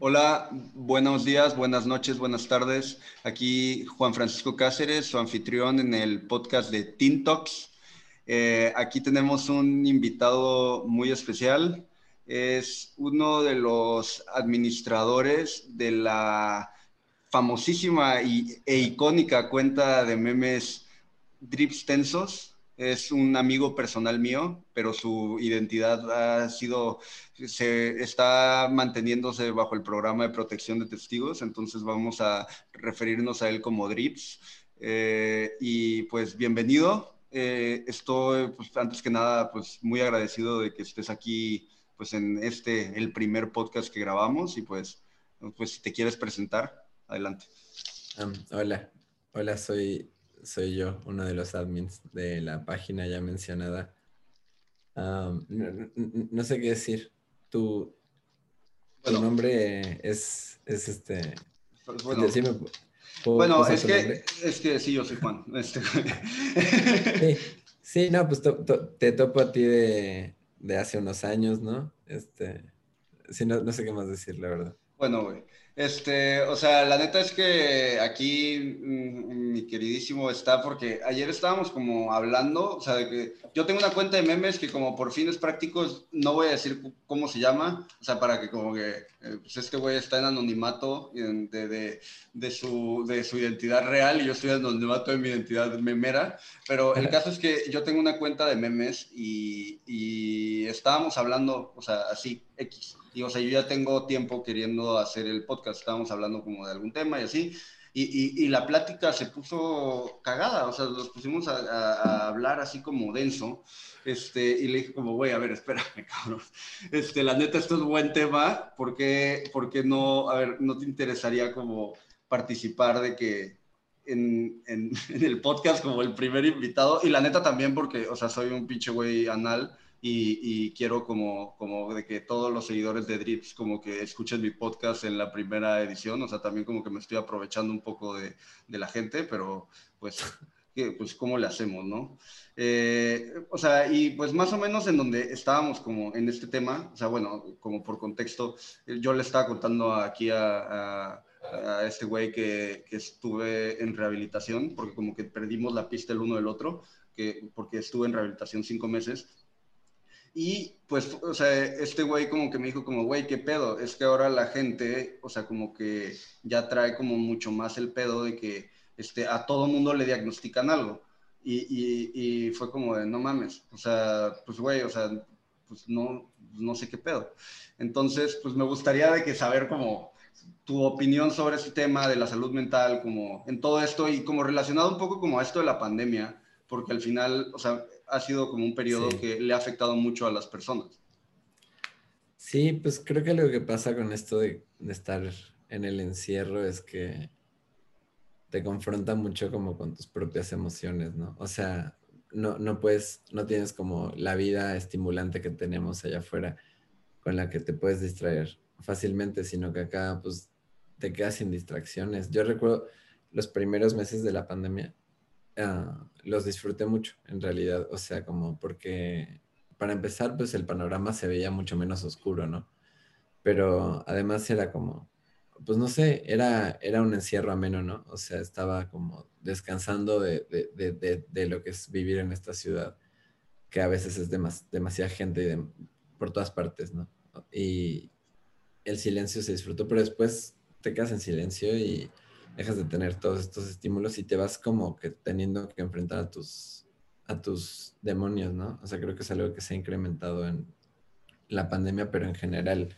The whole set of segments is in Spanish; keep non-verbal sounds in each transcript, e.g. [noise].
Hola, buenos días, buenas noches, buenas tardes. Aquí Juan Francisco Cáceres, su anfitrión en el podcast de Teen Talks. Eh, aquí tenemos un invitado muy especial. Es uno de los administradores de la famosísima e icónica cuenta de memes Drips Tensos es un amigo personal mío, pero su identidad ha sido, se está manteniéndose bajo el programa de protección de testigos, entonces vamos a referirnos a él como Drips. Eh, y pues bienvenido. Eh, estoy, pues, antes que nada, pues muy agradecido de que estés aquí, pues en este, el primer podcast que grabamos y pues, pues si te quieres presentar, adelante. hola, hola, soy soy yo, uno de los admins de la página ya mencionada. no, sé qué decir. Tu, nombre es, es este. Pues bueno, bueno es, que, es que sí, yo soy Juan. [laughs] Este. Sí, no, pues te topo a ti de, de, hace unos años, ¿no? Este, sí, no, no sé qué más decir, la verdad. Bueno, güey. Este, o sea, la neta es que aquí mm, mi queridísimo está porque ayer estábamos como hablando, o sea, de que yo tengo una cuenta de memes que como por fines prácticos no voy a decir cómo se llama, o sea, para que como que, eh, pues este güey está en anonimato de, de, de, su, de su identidad real y yo estoy en anonimato de mi identidad memera, pero el caso es que yo tengo una cuenta de memes y, y estábamos hablando, o sea, así, X y o sea, yo ya tengo tiempo queriendo hacer el podcast, estábamos hablando como de algún tema y así, y, y, la plática se puso cagada, o sea, nos pusimos a, hablar así como denso, este, y le dije como, güey, a ver, espérame, [laughs] cabrón, este, la neta, esto es buen tema, ¿por qué, por qué no, a ver, no te interesaría como participar de que en, en, [laughs] en, el podcast como el primer invitado, y la neta también porque, o sea, soy un pinche güey anal, y, quiero como, como de que todos los seguidores de Drips como que escuchen mi podcast en la primera edición, o sea, también como que me estoy aprovechando un poco de, de la gente, pero pues, [laughs] pues cómo le hacemos, ¿no? Eh, o sea, y pues más o menos en donde estábamos como en este tema, o sea, bueno, como por contexto, yo le estaba contando aquí a, a a este güey que, que, estuve en rehabilitación, porque como que perdimos la pista el uno del otro, que, porque estuve en rehabilitación cinco meses, y pues, o sea, este güey como que me dijo como, güey, ¿qué pedo? Es que ahora la gente, o sea, como que ya trae como mucho más el pedo de que este, a todo mundo le diagnostican algo. Y, y, fue como de, no mames, o sea, pues güey, o sea, pues no, no sé qué pedo. Entonces, pues me gustaría de que saber como tu opinión sobre este tema de la salud mental, como en todo esto y como relacionado un poco como a esto de la pandemia, porque al final, o sea, ha sido como un periodo que le ha afectado mucho a las personas. Sí, pues creo que lo que pasa con esto de, estar en el encierro es que te confronta mucho como con tus propias emociones, ¿no? O sea, no, no puedes, no tienes como la vida estimulante que tenemos allá afuera con la que te puedes distraer fácilmente, sino que acá pues te quedas sin distracciones. Yo recuerdo los primeros meses de la pandemia, Ah, los disfruté mucho, en realidad. O sea, como porque, para empezar, pues el panorama se veía mucho menos oscuro, ¿no? Pero además era como, pues no sé, era, era un encierro ameno, ¿no? O sea, estaba como descansando de, lo que es vivir en esta ciudad, que a veces es demasiada gente por todas partes, ¿no? Y el silencio se disfrutó, pero después te quedas en silencio y dejas de tener todos estos estímulos y te vas como que teniendo que enfrentar a tus, a tus demonios, ¿no? O sea, creo que es algo que se ha incrementado en la pandemia, pero en general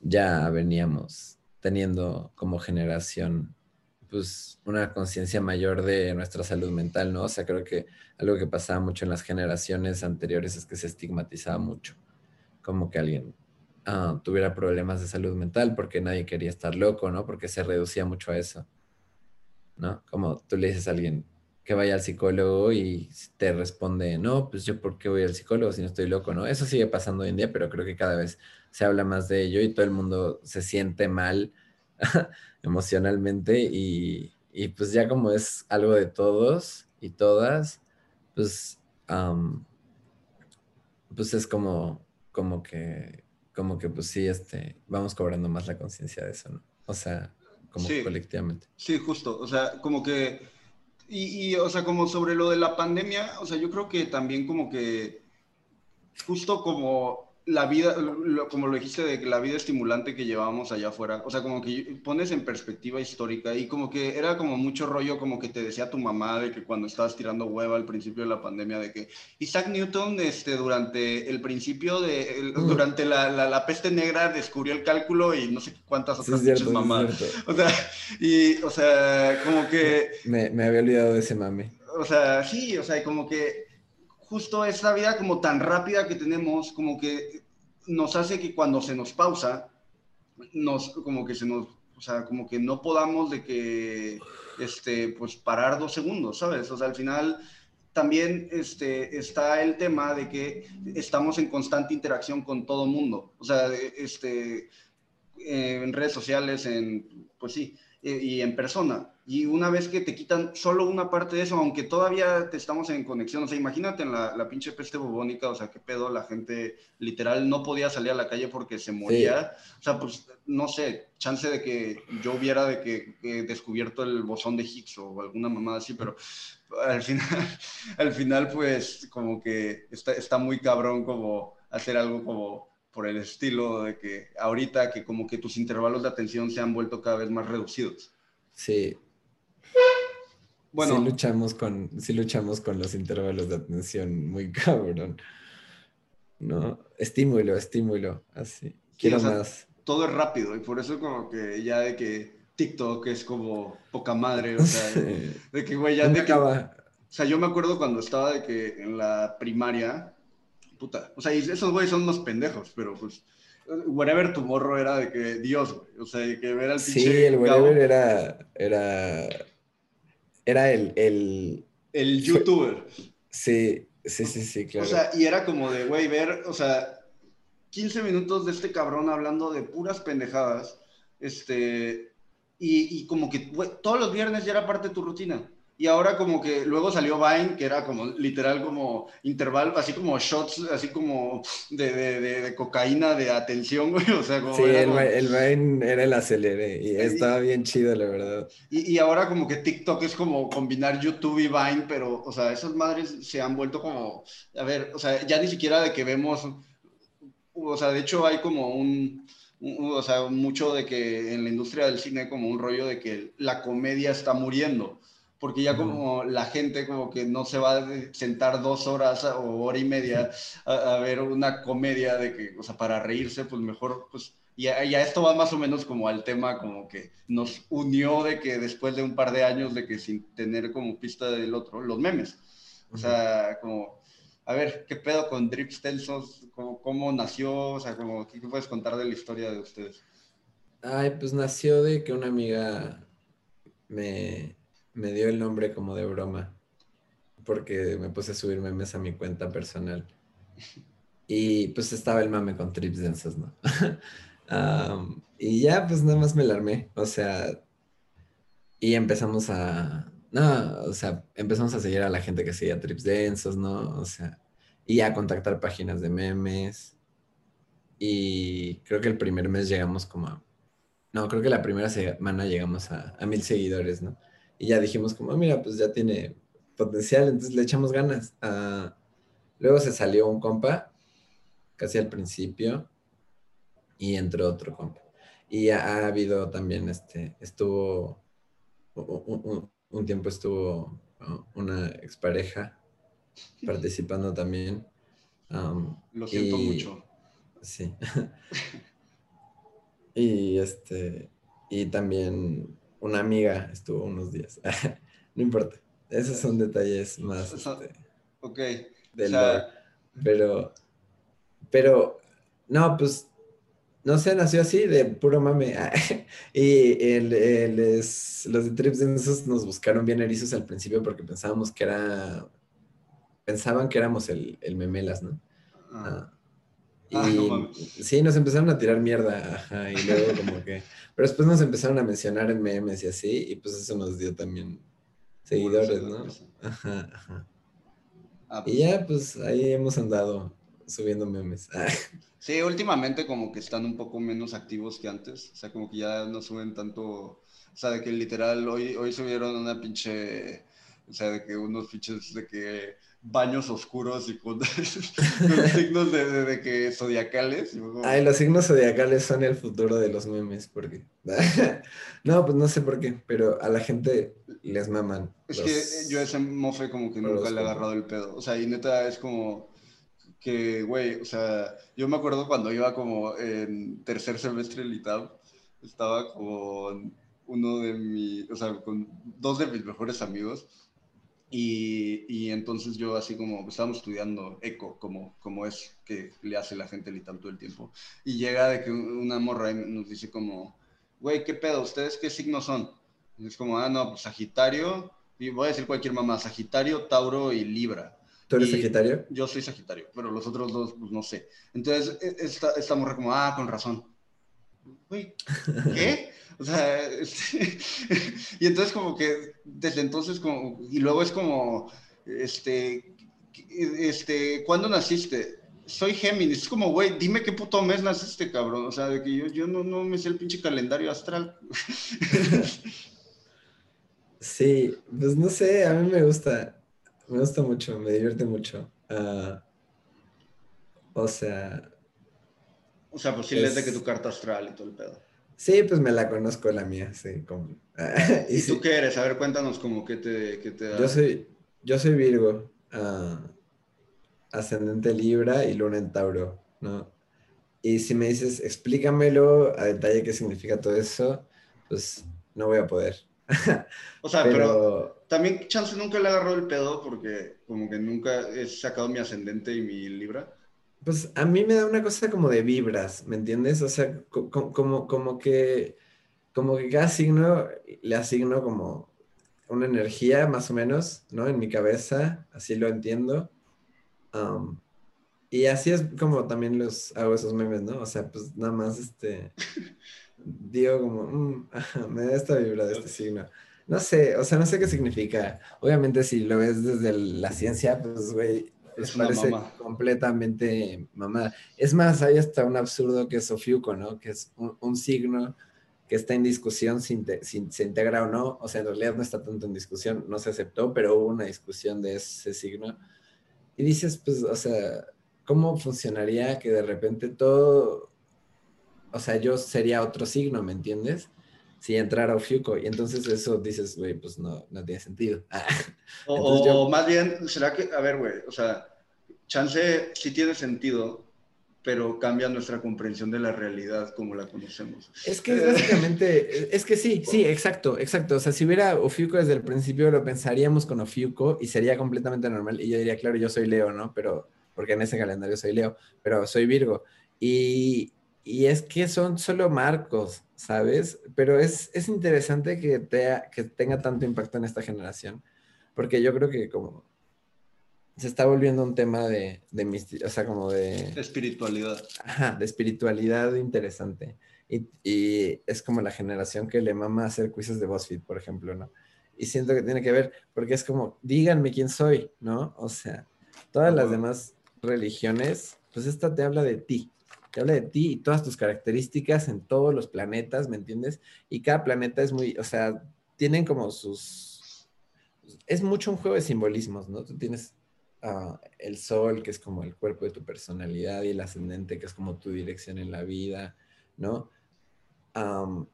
ya veníamos teniendo como generación pues una conciencia mayor de nuestra salud mental, ¿no? O sea, creo que algo que pasaba mucho en las generaciones anteriores es que se estigmatizaba mucho, como que alguien ah, tuviera problemas de salud mental porque nadie quería estar loco, ¿no? Porque se reducía mucho a eso. ¿No? Como tú le dices a alguien que vaya al psicólogo y te responde, no, pues yo por qué voy al psicólogo si no estoy loco, ¿no? Eso sigue pasando hoy en día, pero creo que cada vez se habla más de ello y todo el mundo se siente mal [laughs] emocionalmente y, pues ya como es algo de todos y todas, pues, pues es como, como que como que pues sí, este, vamos cobrando más la conciencia de eso, ¿no? O sea, como colectivamente. Sí, justo, o sea, como que, y, y, o sea, como sobre lo de la pandemia, o sea, yo creo que también como que, justo como la vida, como lo dijiste, de la vida estimulante que llevábamos allá afuera, o sea, como que pones en perspectiva histórica y como que era como mucho rollo, como que te decía tu mamá de que cuando estabas tirando hueva al principio de la pandemia, de que Isaac Newton, este, durante el principio de, mm. durante la, la, peste negra descubrió el cálculo y no sé cuántas otras sí, mamás. o sea, y, o sea, como que... Me, me había olvidado de ese mame. O sea, sí, o sea, como que justo esta vida como tan rápida que tenemos, como que nos hace que cuando se nos pausa, nos, como que se nos, o sea, como que no podamos de que, este, pues parar dos segundos, ¿sabes? O sea, al final también este, está el tema de que estamos en constante interacción con todo mundo, o sea, este, en redes sociales, en, pues sí, y en persona. Y una vez que te quitan solo una parte de eso, aunque todavía te estamos en conexión, o sea, imagínate en la, la pinche peste bubónica, o sea, qué pedo, la gente literal no podía salir a la calle porque se moría. O sea, pues no sé, chance de que yo hubiera de que, descubierto el bosón de Higgs o alguna mamada así, pero al final, [laughs] al final pues como que está, está muy cabrón como hacer algo como por el estilo de que ahorita que como que tus intervalos de atención se han vuelto cada vez más reducidos. Sí. Bueno. Sí luchamos con, sí luchamos con los intervalos de atención muy [laughs] cabrón. ¿No? Estímulo, estímulo, así. Quiero más. Todo es rápido y por eso como que ya de que TikTok es como poca madre, o sea, [laughs] de que güey ya de que, O sea, yo me acuerdo cuando estaba de que en la primaria puta, o sea, esos güeyes son unos pendejos, pero pues, whatever tu morro era de que Dios, güey, o sea, de que ver al pinche. Sí, el whatever era, era, era el, el... El youtuber. Sí, sí, sí, sí, claro. O sea, y era como de, güey, ver, o sea, 15 minutos de este cabrón hablando de puras pendejadas, este, y, y como que, güey, todos los viernes ya era parte de tu rutina. Y ahora como que luego salió Vine, que era como literal como intervalo, así como shots, así como de, de, de, cocaína de atención, [laughs] güey. O sea, como sí, el, el, Vine era el acelere y estaba bien chido, la verdad. Y, y, ahora como que TikTok es como combinar YouTube y Vine, pero, o sea, esas madres se han vuelto como, a ver, o sea, ya ni siquiera de que vemos, o sea, de hecho hay como un, o sea, mucho de que en la industria del cine como un rollo de que la comedia está muriendo porque ya como la gente como que no se va a sentar dos horas o hora y media a, ver una comedia de que, o sea, para reírse, pues mejor, pues, ya, ya esto va más o menos como al tema como que nos unió de que después de un par de años de que sin tener como pista del otro, los memes. O sea, como, a ver, ¿qué pedo con Drip Stensos? ¿Cómo, ¿Cómo, nació? O sea, como, ¿qué puedes contar de la historia de ustedes? Ay, pues nació de que una amiga me, me dio el nombre como de broma, porque me puse a subir memes a mi cuenta personal. Y pues estaba el mame con trips densos, ¿no? [laughs] y ya pues nada más me la armé, o sea, y empezamos a, no, o sea, empezamos a seguir a la gente que seguía trips densos, ¿no? O sea, y a contactar páginas de memes. Y creo que el primer mes llegamos como a, no, creo que la primera semana llegamos a, a mil seguidores, ¿no? Y ya dijimos como, ah, mira, pues ya tiene potencial, entonces le echamos ganas. Ah, luego se salió un compa, casi al principio, y entró otro compa. Y ha, habido también, este, estuvo, un, tiempo estuvo una expareja participando también. Lo siento mucho. Sí. [laughs] y este, y también una amiga estuvo unos días. [laughs] no importa. Esos son detalles más. Este, ok. pero, pero, no, pues, no sé, nació así, de puro mame. [laughs] y el, los de Trips nos buscaron bien erizos al principio porque pensábamos que era. Pensaban que éramos el, el memelas, ¿no? Ah. ah Ah, y sí, nos empezaron a tirar mierda, ajá, y luego como que... Pero después nos empezaron a mencionar en memes y así, y pues eso nos dio también seguidores, ¿no? Ajá, ajá. Ah, y pues ya, pues ahí hemos andado subiendo memes. [laughs] Sí, últimamente como que están un poco menos activos que antes. O sea, como que ya no suben tanto. O sea, de que literal hoy, hoy subieron una pinche. O sea, de que unos pinches de que baños oscuros y con, [laughs] signos de, que zodiacales. Ay, los signos zodiacales son el futuro de los memes, porque... [laughs] no, pues no sé por qué, pero a la gente les maman. Es que yo ese mofe como que nunca le he agarrado el pedo. O sea, y neta es como que, güey, o sea, yo me acuerdo cuando iba como en tercer semestre del ITAB, estaba con uno de mis, o sea, con dos de mis mejores amigos y, y, entonces yo así como estábamos estudiando eco, como, como es que le hace la gente litam todo el tiempo. Y llega de que una morra nos dice como, güey, ¿qué pedo? ¿Ustedes qué signos son? Y es como, ah, no, pues Sagitario, y voy a decir cualquier mamá, Sagitario, Tauro y Libra. ¿Tú eres Sagitario? Yo soy Sagitario, pero los otros dos, pues no sé. Entonces, e, esta, esta morra como, ah, con razón. Güey, ¿qué? [laughs] O sea, [laughs] este, y entonces como que desde entonces como, y luego es como, este, este, ¿cuándo naciste? Soy Géminis, es como, güey, dime qué puto mes naciste, cabrón, o sea, de que yo, yo no, no me sé el pinche calendario astral. [laughs] Sí, pues no sé, a mí me gusta, me gusta mucho, me divierte mucho. Uh, o sea... O sea, pues sí, es... de que tu carta astral y todo el pedo. Sí, pues me la conozco la mía, sí. Como... [laughs] ¿Y, tú qué eres? A ver, cuéntanos como qué te, qué te da. Yo soy, yo soy Virgo, uh, ascendente Libra y Luna en Tauro, ¿no? Y si me dices, explícamelo a detalle qué significa todo eso, pues no voy a poder. [laughs] o sea, pero... también Chance nunca le agarró el pedo porque como que nunca he sacado mi ascendente y mi Libra. Pues a mí me da una cosa como de vibras, ¿me entiendes? O sea, como, como que como que cada signo le asigno como una energía más o menos, ¿no? En mi cabeza, así lo entiendo. y así es como también los hago esos memes, ¿no? O sea, pues nada más este [laughs] digo como, mm, me da esta vibra de este signo. No sé, o sea, no sé qué significa. Obviamente si lo ves desde la ciencia, pues, güey, es parece completamente mamada. Es más, hay hasta un absurdo que es Sofiuco, ¿no? Que es un, signo que está en discusión si, se integra o no. O sea, en realidad no está tanto en discusión, no se aceptó, pero hubo una discusión de ese signo. Y dices, pues, o sea, ¿cómo funcionaría que de repente todo, o sea, yo sería otro signo, ¿me entiendes? Si entrara Ofiuco. Y entonces eso dices, güey, pues no, no tiene sentido. [laughs] o, más bien, ¿será que, a ver, güey, o sea, chance sí tiene sentido, pero cambia nuestra comprensión de la realidad como la conocemos. Es que básicamente, es que sí, sí, exacto, exacto. O sea, si hubiera Ofiuco desde el principio, lo pensaríamos con Ofiuco y sería completamente normal. Y yo diría, claro, yo soy Leo, ¿no? Pero, porque en ese calendario soy Leo, pero soy Virgo. Y, y es que son solo marcos, ¿sabes? Pero es, es interesante que, te, que tenga tanto impacto en esta generación, porque yo creo que como se está volviendo un tema de, de o sea, como de... espiritualidad. Ajá, de espiritualidad interesante. Y, y, es como la generación que le mama hacer quizzes de BuzzFeed, por ejemplo, ¿no? Y siento que tiene que ver, porque es como, díganme quién soy, ¿no? O sea, todas las demás religiones, pues esta te habla de ti, te habla de ti y todas tus características en todos los planetas, ¿me entiendes? Y cada planeta es muy, o sea, tienen como sus... Es mucho un juego de simbolismos, ¿no? Tú tienes ah, el sol, que es como el cuerpo de tu personalidad, y el ascendente, que es como tu dirección en la vida, ¿no?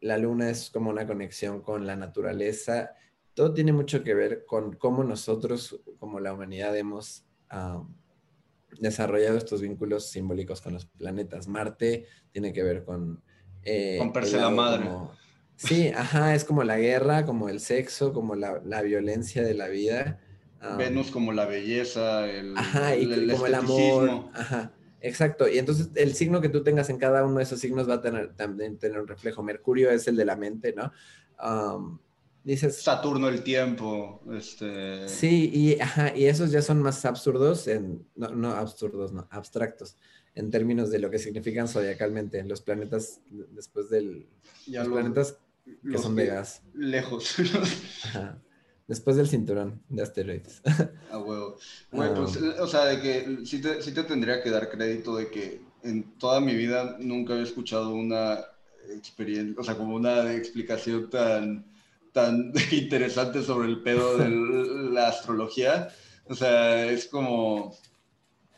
la luna es como una conexión con la naturaleza. Todo tiene mucho que ver con cómo nosotros, como la humanidad, hemos desarrollado estos vínculos simbólicos con los planetas. Marte tiene que ver con... Eh, Romperse la madre. sí, ajá, es como la guerra, como el sexo, como la, violencia de la vida. Venus como la belleza, el, ajá, y como el amor. Ajá, exacto. Y entonces el signo que tú tengas en cada uno de esos signos va a tener también tener un reflejo. Mercurio es el de la mente, ¿no? Dices... Saturno el tiempo. Este... Sí, y, ajá, y esos ya son más absurdos, en, no, no absurdos, no, abstractos, en términos de lo que significan zodiacalmente los planetas después del... los, planetas que son de gas. Lejos. [laughs] Ajá. Después del cinturón de asteroides. [laughs] Ah, huevo. Güey, pues, o sea, de que sí te, sí te tendría que dar crédito de que en toda mi vida nunca había escuchado una experiencia, o sea, como una explicación tan, tan [laughs] interesante sobre el pedo de la astrología. O sea, es como...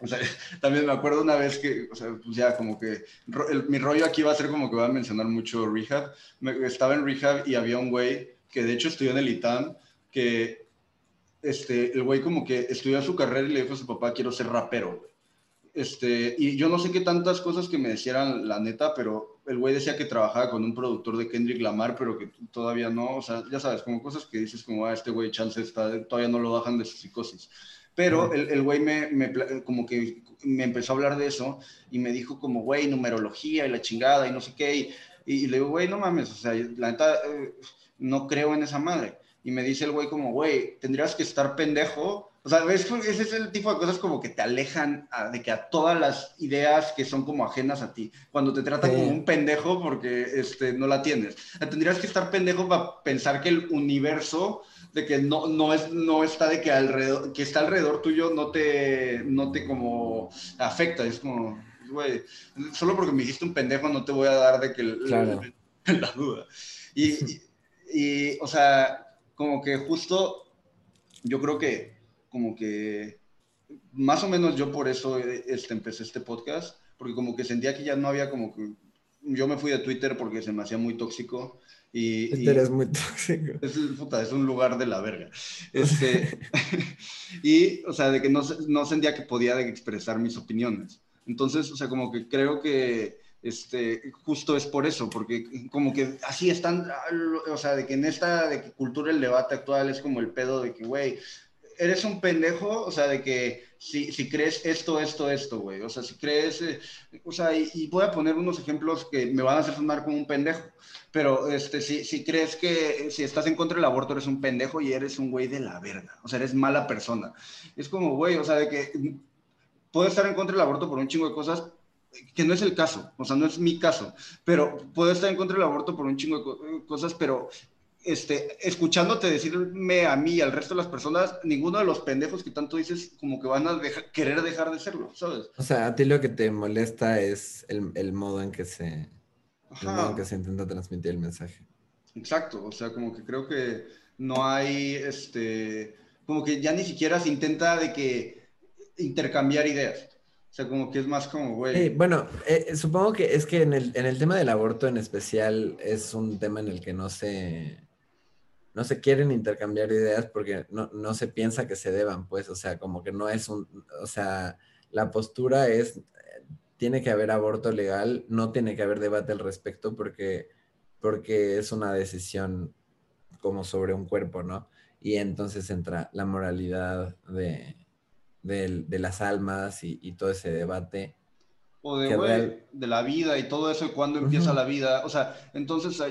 O sea, [laughs] también me acuerdo una vez que, o sea, pues ya como que mi rollo aquí va a ser como que voy a mencionar mucho rehab. estaba en rehab y había un güey que de hecho estudió en el ITAM, que este, el güey como que estudió su carrera y le dijo a su papá, quiero ser rapero. Este, y yo no sé qué tantas cosas que me decían la neta, pero el güey decía que trabajaba con un productor de Kendrick Lamar, pero que todavía no, o sea, ya sabes, como cosas que dices como, ah, este güey chance está, todavía no lo bajan de su psicosis. Pero el, el güey me, me, como que me empezó a hablar de eso y me dijo como, güey, numerología y la chingada y no sé qué. Y, y, le digo, güey, no mames, o sea, la neta, eh, no creo en esa madre. Y me dice el güey como, güey, tendrías que estar pendejo o sea, ese es el tipo de cosas como que te alejan de que a todas las ideas que son como ajenas a ti. Cuando te tratan como un pendejo porque este, no la tienes. Tendrías que estar pendejo para pensar que el universo, de que no, no, es, no está de que alrededor, que está alrededor tuyo, no te, no te como afecta. Es como, güey, solo porque me dijiste un pendejo no te voy a dar de que la duda. Y, y, o sea, como que justo yo creo que como que más o menos yo por eso este, empecé este podcast, porque como que sentía que ya no había como que... Yo me fui de Twitter porque se me hacía muy tóxico. Y, Twitter es muy tóxico. [laughs] Es, puta, es un lugar de la verga. [laughs] Este, [laughs] y, o sea, de que no, no sentía que podía expresar mis opiniones. Entonces, o sea, como que creo que este, justo es por eso, porque como que así están, o sea, de que en esta de que cultura el debate actual es como el pedo de que, güey, eres un pendejo, o sea, de que si, si crees esto, esto, esto, güey. O sea, si crees, eh, o sea, y, voy a poner unos ejemplos que me van a hacer sonar como un pendejo, pero este, si, si crees que si estás en contra del aborto eres un pendejo y eres un güey de la verga, o sea, eres mala persona. Es como, güey, o sea, de que puedo estar en contra del aborto por un chingo de cosas, que no es el caso, o sea, no es mi caso, pero puedo estar en contra del aborto por un chingo de cosas, pero este, escuchándote decirme a mí y al resto de las personas, ninguno de los pendejos que tanto dices como que van a querer dejar de serlo, ¿sabes? O sea, a ti lo que te molesta es el, modo en que se que se intenta transmitir el mensaje. Exacto, o sea, como que creo que no hay, este, como que ya ni siquiera se intenta de que intercambiar ideas. O sea, como que es más como, güey. bueno, eh, supongo que es que en el, en el tema del aborto en especial es un tema en el que no se no se quieren intercambiar ideas porque no, se piensa que se deban, pues, o sea, como que no es un, o sea, la postura es, tiene que haber aborto legal, no tiene que haber debate al respecto porque, porque es una decisión como sobre un cuerpo, ¿no? Y entonces entra la moralidad de, las almas y, todo ese debate. O de, de la vida y todo eso, cuando empieza la vida. O sea, entonces,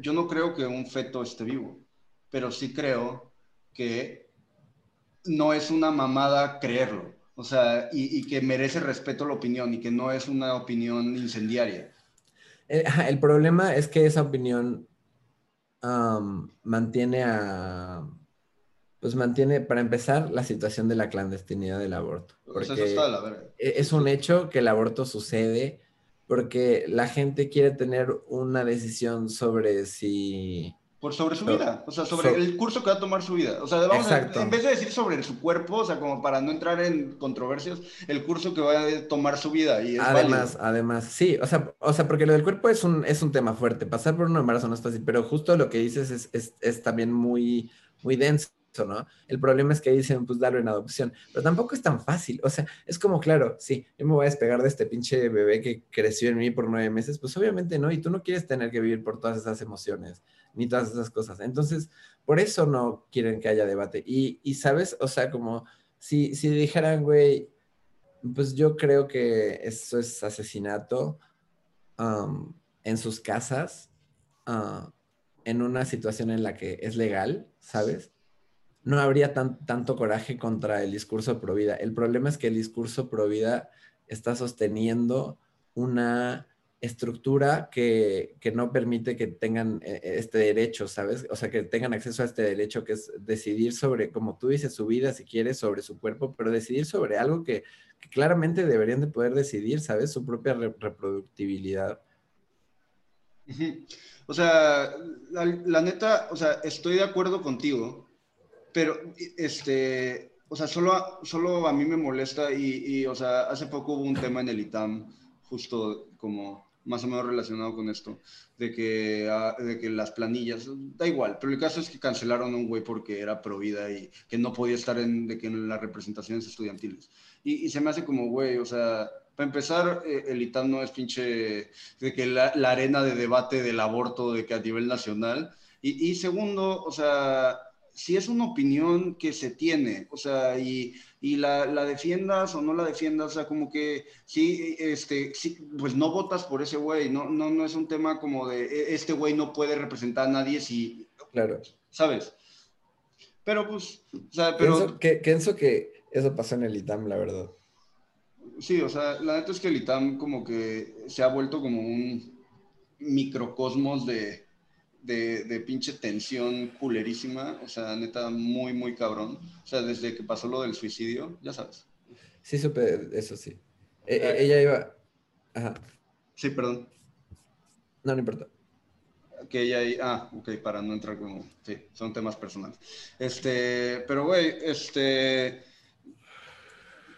yo no creo que un feto esté vivo pero sí creo que no es una mamada creerlo. O sea, y, que merece respeto la opinión y que no es una opinión incendiaria. El, eh, el problema es que esa opinión mantiene a, pues mantiene, para empezar, la situación de la clandestinidad del aborto. Porque eso está de la. E, es un hecho que el aborto sucede porque la gente quiere tener una decisión sobre si por sobre su vida, o sea, sobre el curso que va a tomar su vida. O sea, vamos a, en vez de decir sobre su cuerpo, o sea, como para no entrar en controversias, el curso que va a tomar su vida. Y además, además, sí, o sea, o sea, porque lo del cuerpo es un, es un tema fuerte. Pasar por un embarazo no es fácil, pero justo lo que dices es, es, es también muy, muy denso. ¿no? El problema es que dicen, pues darlo en adopción, pero tampoco es tan fácil, o sea, es como, claro, sí, yo me voy a despegar de este pinche bebé que creció en mí por nueve meses, pues obviamente no, y tú no quieres tener que vivir por todas esas emociones, ni todas esas cosas, entonces, por eso no quieren que haya debate, y, y sabes, o sea, como si, si dijeran, güey, pues yo creo que eso es asesinato um, en sus casas, uh, en una situación en la que es legal, ¿sabes? no habría tanto coraje contra el discurso pro vida. El problema es que el discurso pro vida está sosteniendo una estructura que, que, no permite que tengan eh, eh, este derecho, ¿sabes? O sea, que tengan acceso a este derecho que es decidir sobre, como tú dices, su vida, si quieres, sobre su cuerpo, pero decidir sobre algo que, claramente deberían de poder decidir, ¿sabes? Su propia reproductibilidad. O sea, la, neta, o sea, estoy de acuerdo contigo, pero este, o sea, solo, solo a mí me molesta y, y, o sea, hace poco hubo un tema en el ITAM, justo como más o menos relacionado con esto, de que, ah, de que las planillas, da igual, pero el caso es que cancelaron a un güey porque era pro vida y que no podía estar en, de que en las representaciones estudiantiles. Y, y se me hace como, güey, o sea, para empezar, eh, el ITAM no es pinche, de que la, la, arena de debate del aborto de que a nivel nacional. Y, y segundo, o sea, si es una opinión que se tiene, o sea, y, y la, la, defiendas o no la defiendas, o sea, como que sí, este, sí, pues no votas por ese güey, no, no, no es un tema como de e, este güey no puede representar a nadie si, claro, ¿sabes? Pero pues, o sea, pero... Pienso que, pienso que eso pasó en el ITAM, la verdad. Sí, o sea, la neta es que el ITAM como que se ha vuelto como un microcosmos de de, pinche tensión culerísima, o sea, neta, muy, muy cabrón. O sea, desde que pasó lo del suicidio, ya sabes. Sí, supe eso, sí. E, e, ella iba... Ajá. Sí, perdón. No, no importa. Que ella... Ah, ok, para no entrar como... Sí, son temas personales. Este, pero güey, este...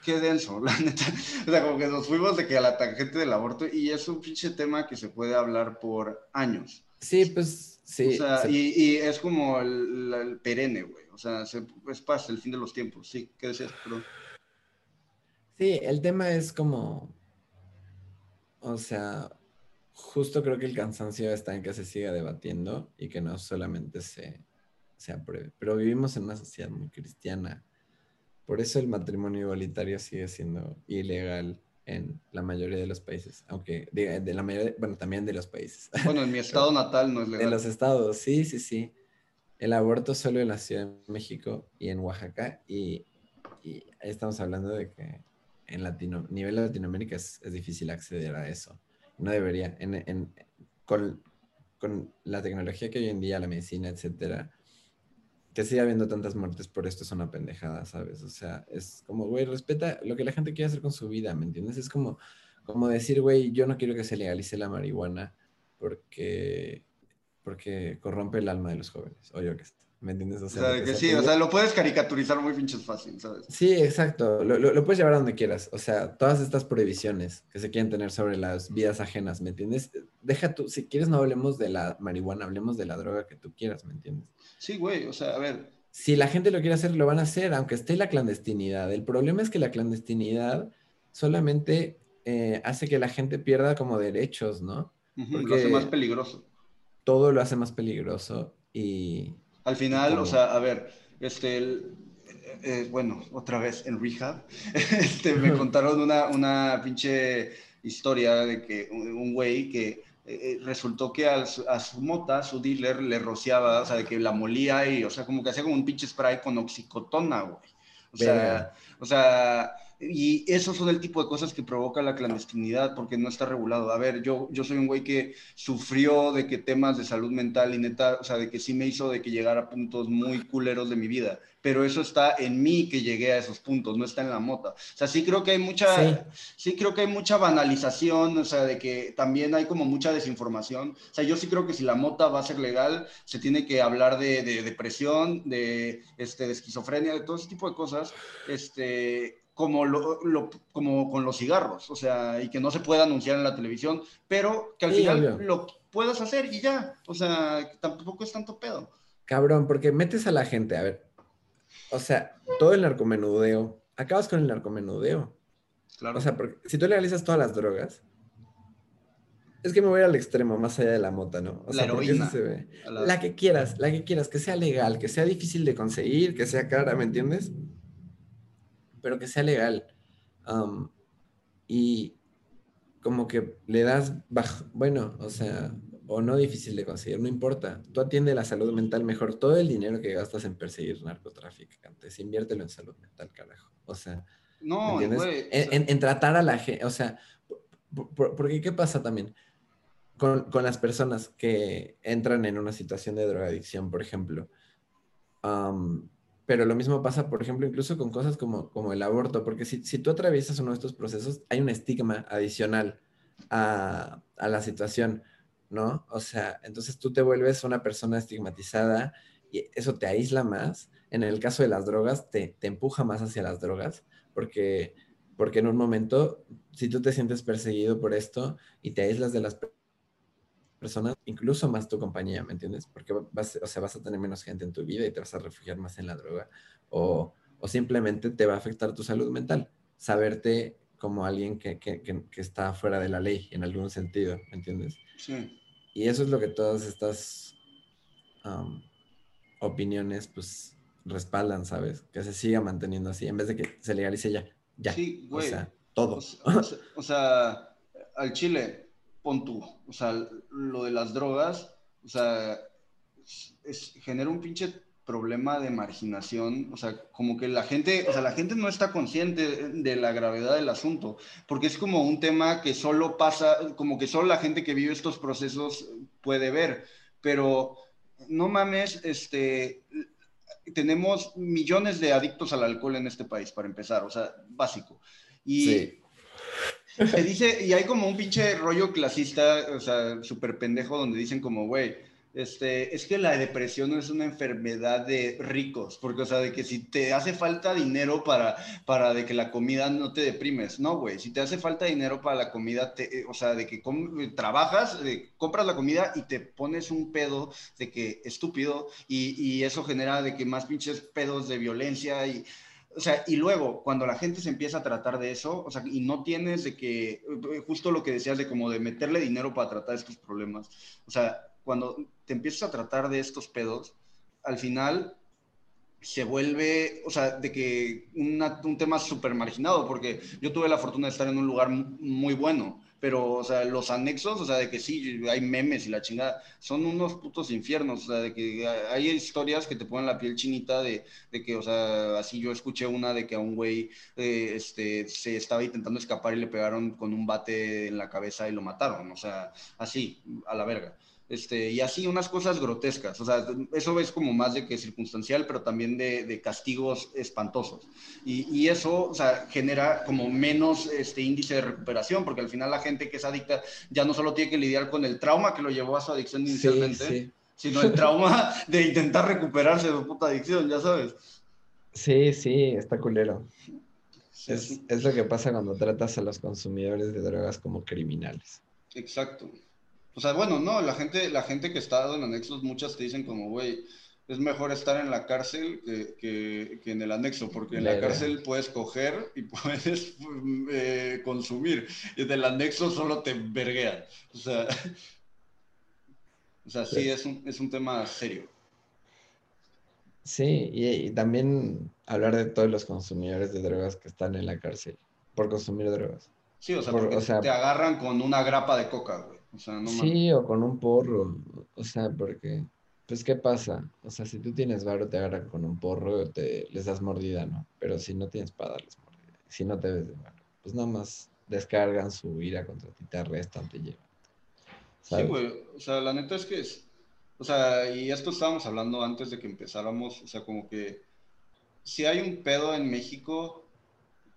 Qué denso, [laughs] la neta. O sea, como que nos fuimos de que a la tangente del aborto y es un pinche tema que se puede hablar por años. Sí, pues sí. O sea, y, es como el, perenne, güey. O sea, es pasa el fin de los tiempos. Sí, ¿qué decías? Sí, el tema es como. O sea, justo creo que el cansancio está en que se siga debatiendo y que no solamente se, se apruebe. Pero vivimos en una sociedad muy cristiana. Por eso el matrimonio igualitario sigue siendo ilegal en la mayoría de los países, aunque de la mayoría, bueno, también de los países. [laughs] Bueno, en mi estado natal no es legal. En los estados, sí, sí, sí. El aborto solo en la Ciudad de México y en Oaxaca, y, y estamos hablando de que en Latino, nivel de Latinoamérica es, es difícil acceder a eso. No debería. En, en, con, con la tecnología que hoy en día, la medicina, etcétera, que siga habiendo tantas muertes por esto es una pendejada, ¿sabes? O sea, es como, güey, respeta lo que la gente quiere hacer con su vida, ¿me entiendes? Es como, como decir, güey, yo no quiero que se legalice la marihuana porque, porque corrompe el alma de los jóvenes, o yo qué sé. ¿Me entiendes? O sea, que, sí, o sea, lo puedes caricaturizar muy pinches fácil, ¿sabes? Sí, exacto. Lo, lo, puedes llevar a donde quieras. O sea, todas estas prohibiciones que se quieren tener sobre las vidas ajenas, ¿me entiendes? Deja tú, si quieres no hablemos de la marihuana, hablemos de la droga que tú quieras, ¿me entiendes? Sí, güey, o sea, a ver. Si la gente lo quiere hacer, lo van a hacer, aunque esté la clandestinidad. El problema es que la clandestinidad solamente eh, hace que la gente pierda como derechos, ¿no? Lo hace más peligroso. Todo lo hace más peligroso y al final, o sea, a ver, este, eh, eh, bueno, otra vez en rehab, [laughs] este, me contaron una, una pinche historia de que un güey que eh, resultó que a su, a su, mota, su dealer, le rociaba, o sea, de que la molía y, o sea, como que hacía como un pinche spray con oxicotona, güey. O sea, o sea, y esos son el tipo de cosas que provoca la clandestinidad porque no está regulado. A ver, yo, yo soy un güey que sufrió de que temas de salud mental y neta, o sea, de que sí me hizo de que llegara a puntos muy culeros de mi vida, pero eso está en mí que llegué a esos puntos, no está en la mota. O sea, sí creo que hay mucha, sí. creo que hay mucha banalización, o sea, de que también hay como mucha desinformación. O sea, yo sí creo que si la mota va a ser legal, se tiene que hablar de, de depresión, de, este, de esquizofrenia, de todo ese tipo de cosas, este, como, lo, como con los cigarros, o sea, y que no se pueda anunciar en la televisión, pero que al final lo puedas hacer y ya, o sea, tampoco es tanto pedo. Cabrón, porque metes a la gente, a ver, o sea, todo el narcomenudeo, acabas con el narcomenudeo. Claro. O sea, porque si tú legalizas todas las drogas, es que me voy al extremo, más allá de la mota, ¿no? O la heroína. La... la que quieras, la que quieras, que sea legal, que sea difícil de conseguir, que sea cara, ¿me entiendes? Pero que sea legal. y como que le das bajo, bueno, o sea, o no difícil de conseguir, no importa. Tú atiende la salud mental mejor. Todo el dinero que gastas en perseguir narcotraficantes, inviértelo en salud mental, carajo. O sea, no, en, en, tratar a la gente, o sea, porque ¿qué pasa también? con, con, las personas que entran en una situación de drogadicción, por ejemplo. Pero lo mismo pasa, por ejemplo, incluso con cosas como, como el aborto, porque si, si tú atraviesas uno de estos procesos, hay un estigma adicional a, a la situación, ¿no? O sea, entonces tú te vuelves una persona estigmatizada y eso te aísla más. En el caso de las drogas, te, te empuja más hacia las drogas, porque, porque en un momento, si tú te sientes perseguido por esto y te aíslas de las personas, incluso más tu compañía, ¿me entiendes? Porque vas, o sea, vas a tener menos gente en tu vida y te vas a refugiar más en la droga, o, o simplemente te va a afectar tu salud mental, saberte como alguien que, que, que, está fuera de la ley en algún sentido, ¿me entiendes? Sí. Y eso es lo que todas estas opiniones, pues, respaldan, ¿sabes? Que se siga manteniendo así, en vez de que se legalice ya, ya. Sí, güey. O sea, todo. O sea, al Chile, pon tú, o sea, lo de las drogas, o sea, es, genera un pinche problema de marginación, o sea, como que la gente, o sea, la gente no está consciente de la gravedad del asunto, porque es como un tema que solo pasa, como que solo la gente que vive estos procesos puede ver, pero no mames, este, tenemos millones de adictos al alcohol en este país, para empezar, o sea, básico. Y [laughs] se dice, y hay como un pinche rollo clasista, o sea, súper pendejo, donde dicen como, güey, este, es que la depresión no es una enfermedad de ricos, porque, o sea, de que si te hace falta dinero para, para de que la comida no te deprimes, no, güey, si te hace falta dinero para la comida, te, o sea, de que trabajas, compras la comida y te pones un pedo de que estúpido y, y eso genera de que más pinches pedos de violencia y... O sea, y luego, cuando la gente se empieza a tratar de eso, o sea, y no tienes de que, justo lo que decías de como de meterle dinero para tratar estos problemas, o sea, cuando te empiezas a tratar de estos pedos, al final se vuelve, o sea, de que un tema súper marginado, porque yo tuve la fortuna de estar en un lugar muy bueno, pero, o sea, los anexos, o sea, de que sí, hay memes y la chingada, son unos putos infiernos, o sea, de que hay historias que te ponen la piel chinita de, de que, o sea, así yo escuché una de que a un güey, eh, este, se estaba intentando escapar y le pegaron con un bate en la cabeza y lo mataron, o sea, así, a la verga. Este, y así unas cosas grotescas. O sea, eso es como más de que circunstancial, pero también de, de castigos espantosos. Y, y, eso, o sea, genera como menos este índice de recuperación, porque al final la gente que es adicta ya no solo tiene que lidiar con el trauma que lo llevó a su adicción inicialmente, sino el trauma de intentar recuperarse de su puta adicción, ya sabes. Sí, sí, está culero. es, es lo que pasa cuando tratas a los consumidores de drogas como criminales. Exacto. O sea, bueno, no, la gente, la gente que está en anexos, muchas te dicen como, güey, es mejor estar en la cárcel que, en el anexo, porque en la cárcel puedes coger y [laughs] puedes eh, consumir, y en el anexo solo te verguean. O sea, [laughs] o sea sí, es un, es un tema serio. Sí, y, también hablar de todos los consumidores de drogas que están en la cárcel por consumir drogas. Sí, o sea, porque te agarran con una grapa de coca, güey. O sea, no sí, o con un porro. O sea, porque, pues, ¿qué pasa? O sea, si tú tienes varo, te agarran con un porro, te, les das mordida, ¿no? Pero si no tienes para darles mordida, si no te ves de varo, pues nada más descargan su ira contra ti, te arrestan, te llevan. Sí, güey. O sea, la neta es que es. O sea, y esto estábamos hablando antes de que empezáramos. O sea, como que si hay un pedo en México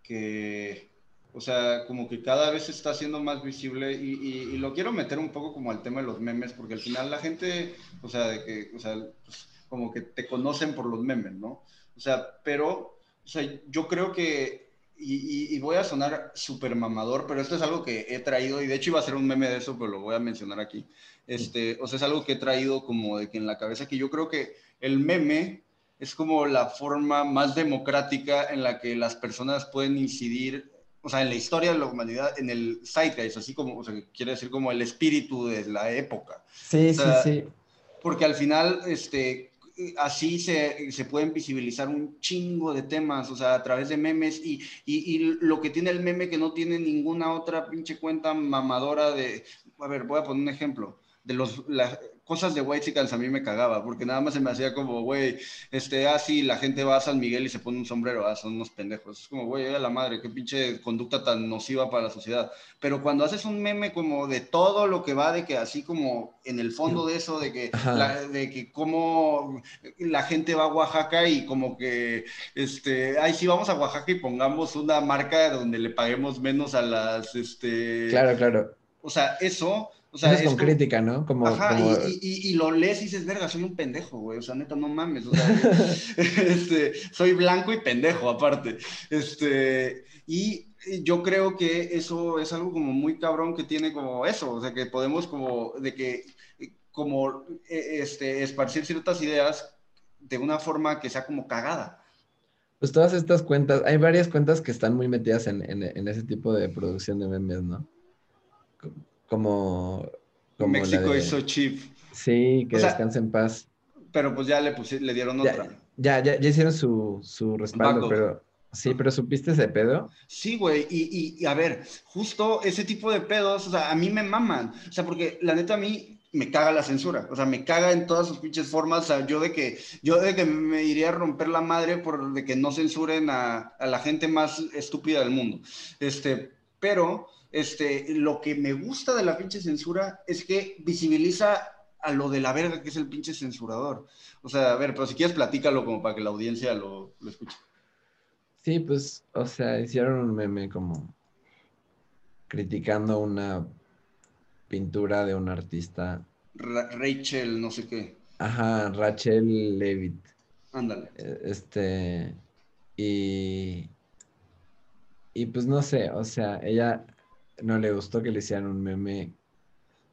que o sea, como que cada vez está haciendo más visible y, lo quiero meter un poco como al tema de los memes, porque al final la gente, o sea, de que, o sea, pues, como que te conocen por los memes, ¿no? O sea, pero, o sea, yo creo que, y, voy a sonar súper mamador, pero esto es algo que he traído, y de hecho iba a ser un meme de eso, pero lo voy a mencionar aquí. Este, o sea, es algo que he traído como de que en la cabeza, que yo creo que el meme es como la forma más democrática en la que las personas pueden incidir o sea, en la historia de la humanidad, en el zeitgeist, así como, o sea, quiere decir como el espíritu de la época. Sí, sí, sí. Porque al final, este, así se, se, pueden visibilizar un chingo de temas, o sea, a través de memes y, y, y, lo que tiene el meme que no tiene ninguna otra pinche cuenta mamadora de, a ver, voy a poner un ejemplo. de los, cosas de White Chickens a mí me cagaba, porque nada más se me hacía como, güey, este, así ah, la gente va a San Miguel y se pone un sombrero, ah, son unos pendejos. Es como, güey, a la madre, qué pinche conducta tan nociva para la sociedad. Pero cuando haces un meme como de todo lo que va, de que así como en el fondo de eso, de que, de que cómo la gente va a Oaxaca y como que, este, ay, sí, vamos a Oaxaca y pongamos una marca donde le paguemos menos a las, este... Claro, claro. O sea, eso o sea, es con crítica, ¿no? Como, ajá, Y, y, lo lees y dices, verga, soy un pendejo, güey. O sea, neta, no mames. O sea, [laughs] este, soy blanco y pendejo, aparte. Este, y yo creo que eso es algo como muy cabrón que tiene como eso. O sea, que podemos como, de que, como, e, este, esparcir ciertas ideas de una forma que sea como cagada. Pues todas estas cuentas, hay varias cuentas que están muy metidas en, en, en ese tipo de producción de memes, ¿no? Como... México hizo cheap. Sí, que descanse en paz. Pero pues ya le, le dieron otra. Ya, ya, ya hicieron su, su respaldo, pero... Sí, pero ¿supiste ese pedo? Sí, güey, y, y, a ver, justo ese tipo de pedos, o sea, a mí me maman, o sea, porque la neta a mí me caga la censura, o sea, me caga en todas sus pinches formas, o sea, yo de que, yo de que me iría a romper la madre por de que no censuren a, a la gente más estúpida del mundo, este, pero este, lo que me gusta de la pinche censura es que visibiliza a lo de la verga que es el pinche censurador. O sea, a ver, pero si quieres platícalo como para que la audiencia lo, escuche. Sí, pues, o sea, hicieron un meme como criticando una pintura de un artista. Rachel, no sé qué. Ajá, Rachel Levitt. Ándale. E, este, y, y pues no sé, o sea, ella no le gustó que le hicieran un meme.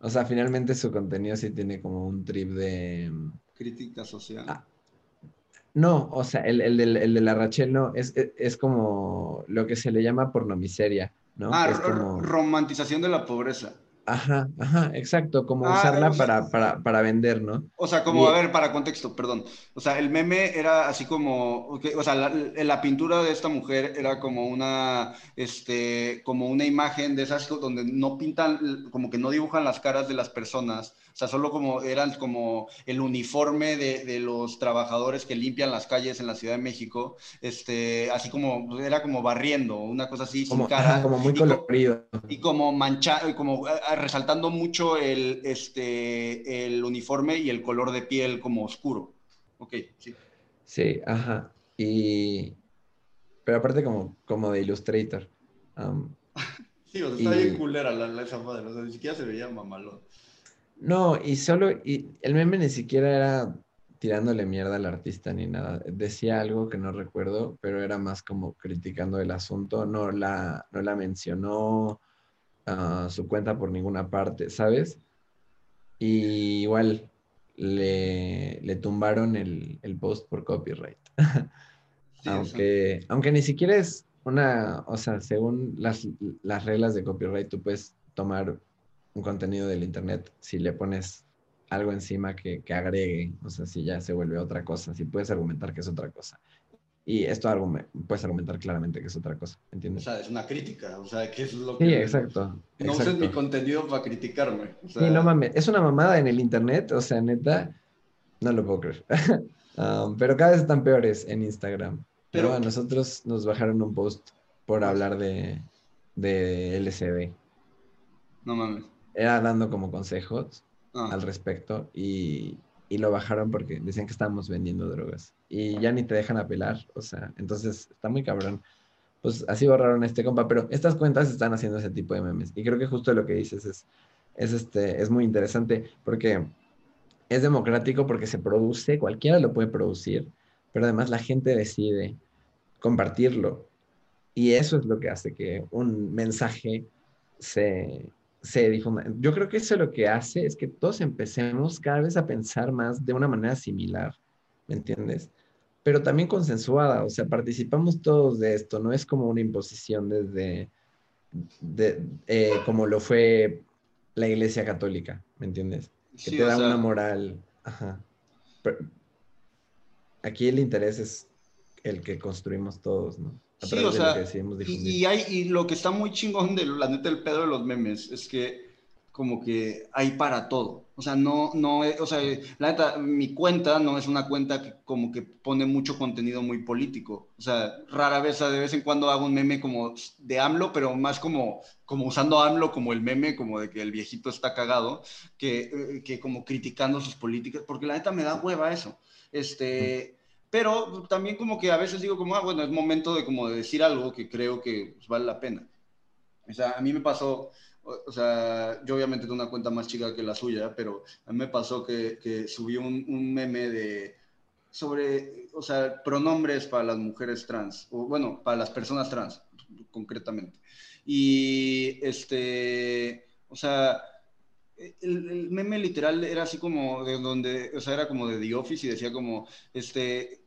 O sea, finalmente su contenido sí tiene como un trip de... Mm, Crítica social. Ah, no, o sea, el, el, de, el, de la Rachel no, es, es, como lo que se le llama pornomiseria, ¿no? Ah, romantización de la pobreza. Ajá, ajá, exacto, como ah, usarla para, para, para, vender, ¿no? O sea, como, a ver, para contexto, perdón. O sea, el meme era así como, o sea, la, la, pintura de esta mujer era como una, este, como una imagen de esas donde no pintan, como que no dibujan las caras de las personas, o sea, solo como eran como el uniforme de, de los trabajadores que limpian las calles en la Ciudad de México, este, así como, era como barriendo, una cosa así, sin cara. como muy colorido. Y como manchado, como resaltando mucho el, este, el uniforme y el color de piel como oscuro. Ok, sí. Sí, ajá. Y... Pero aparte como, como de Illustrator. sí, o sea, está bien culera la, esa madre, o sea, ni siquiera se veía mamalón. No, y solo, y el meme ni siquiera era tirándole mierda al artista ni nada. Decía algo que no recuerdo, pero era más como criticando el asunto. No la, no la mencionó, su cuenta por ninguna parte, ¿sabes? Y igual le, le tumbaron el, el, post por copyright. [laughs] aunque, aunque ni siquiera es una, o sea, según las, las reglas de copyright, tú puedes tomar un contenido del internet si le pones algo encima que, que, agregue, o sea, si ya se vuelve otra cosa, si puedes argumentar que es otra cosa. Y esto puedes argumentar claramente que es otra cosa, ¿entiendes? O sea, es una crítica, o sea, que es lo que... Sí, exacto. No uses mi contenido para criticarme. Sí, no mames, es una mamada en el internet, o sea, neta, no lo puedo creer. [laughs] Um, pero cada vez están peores en Instagram. Pero a nosotros nos bajaron un post por hablar de, de LCD. No mames. Era dando como consejos ah. al respecto y, y lo bajaron porque decían que estábamos vendiendo drogas. Y ya ni te dejan apelar, o sea, entonces está muy cabrón. Pues así borraron a este compa, pero estas cuentas están haciendo ese tipo de memes. Y creo que justo lo que dices es, es, este, es muy interesante porque es democrático porque se produce, cualquiera lo puede producir, pero además la gente decide compartirlo. Y eso es lo que hace que un mensaje se, se difunda. Yo creo que eso lo que hace es que todos empecemos cada vez a pensar más de una manera similar, ¿me entiendes? Pero también consensuada, o sea, participamos todos de esto, no es como una imposición desde, de, eh, como lo fue la Iglesia Católica, ¿me entiendes? Que te da una moral. Ajá. aquí el interés es el que construimos todos, ¿no? Sí, o sea, y, hay, y lo que está muy chingón de la neta del pedo de los memes es que como que hay para todo. O sea, no, no, o sea, la neta, mi cuenta no es una cuenta que como que pone mucho contenido muy político. O sea, rara vez, de vez en cuando hago un meme como de AMLO, pero más como, como usando AMLO como el meme, como de que el viejito está cagado, que, eh, que como criticando sus políticas, porque la neta me da hueva eso. Este, pero también como que a veces digo como, ah, bueno, es momento de como de decir algo que creo que pues, vale la pena. O sea, a mí me pasó, o sea, yo obviamente tengo una cuenta más chica que la suya, pero a mí me pasó que, que subí un, meme de sobre, o sea, pronombres para las mujeres trans, o bueno, para las personas trans, concretamente. Y este, o sea, el, meme literal era así como de donde, o sea, era como de The Office y decía como, este,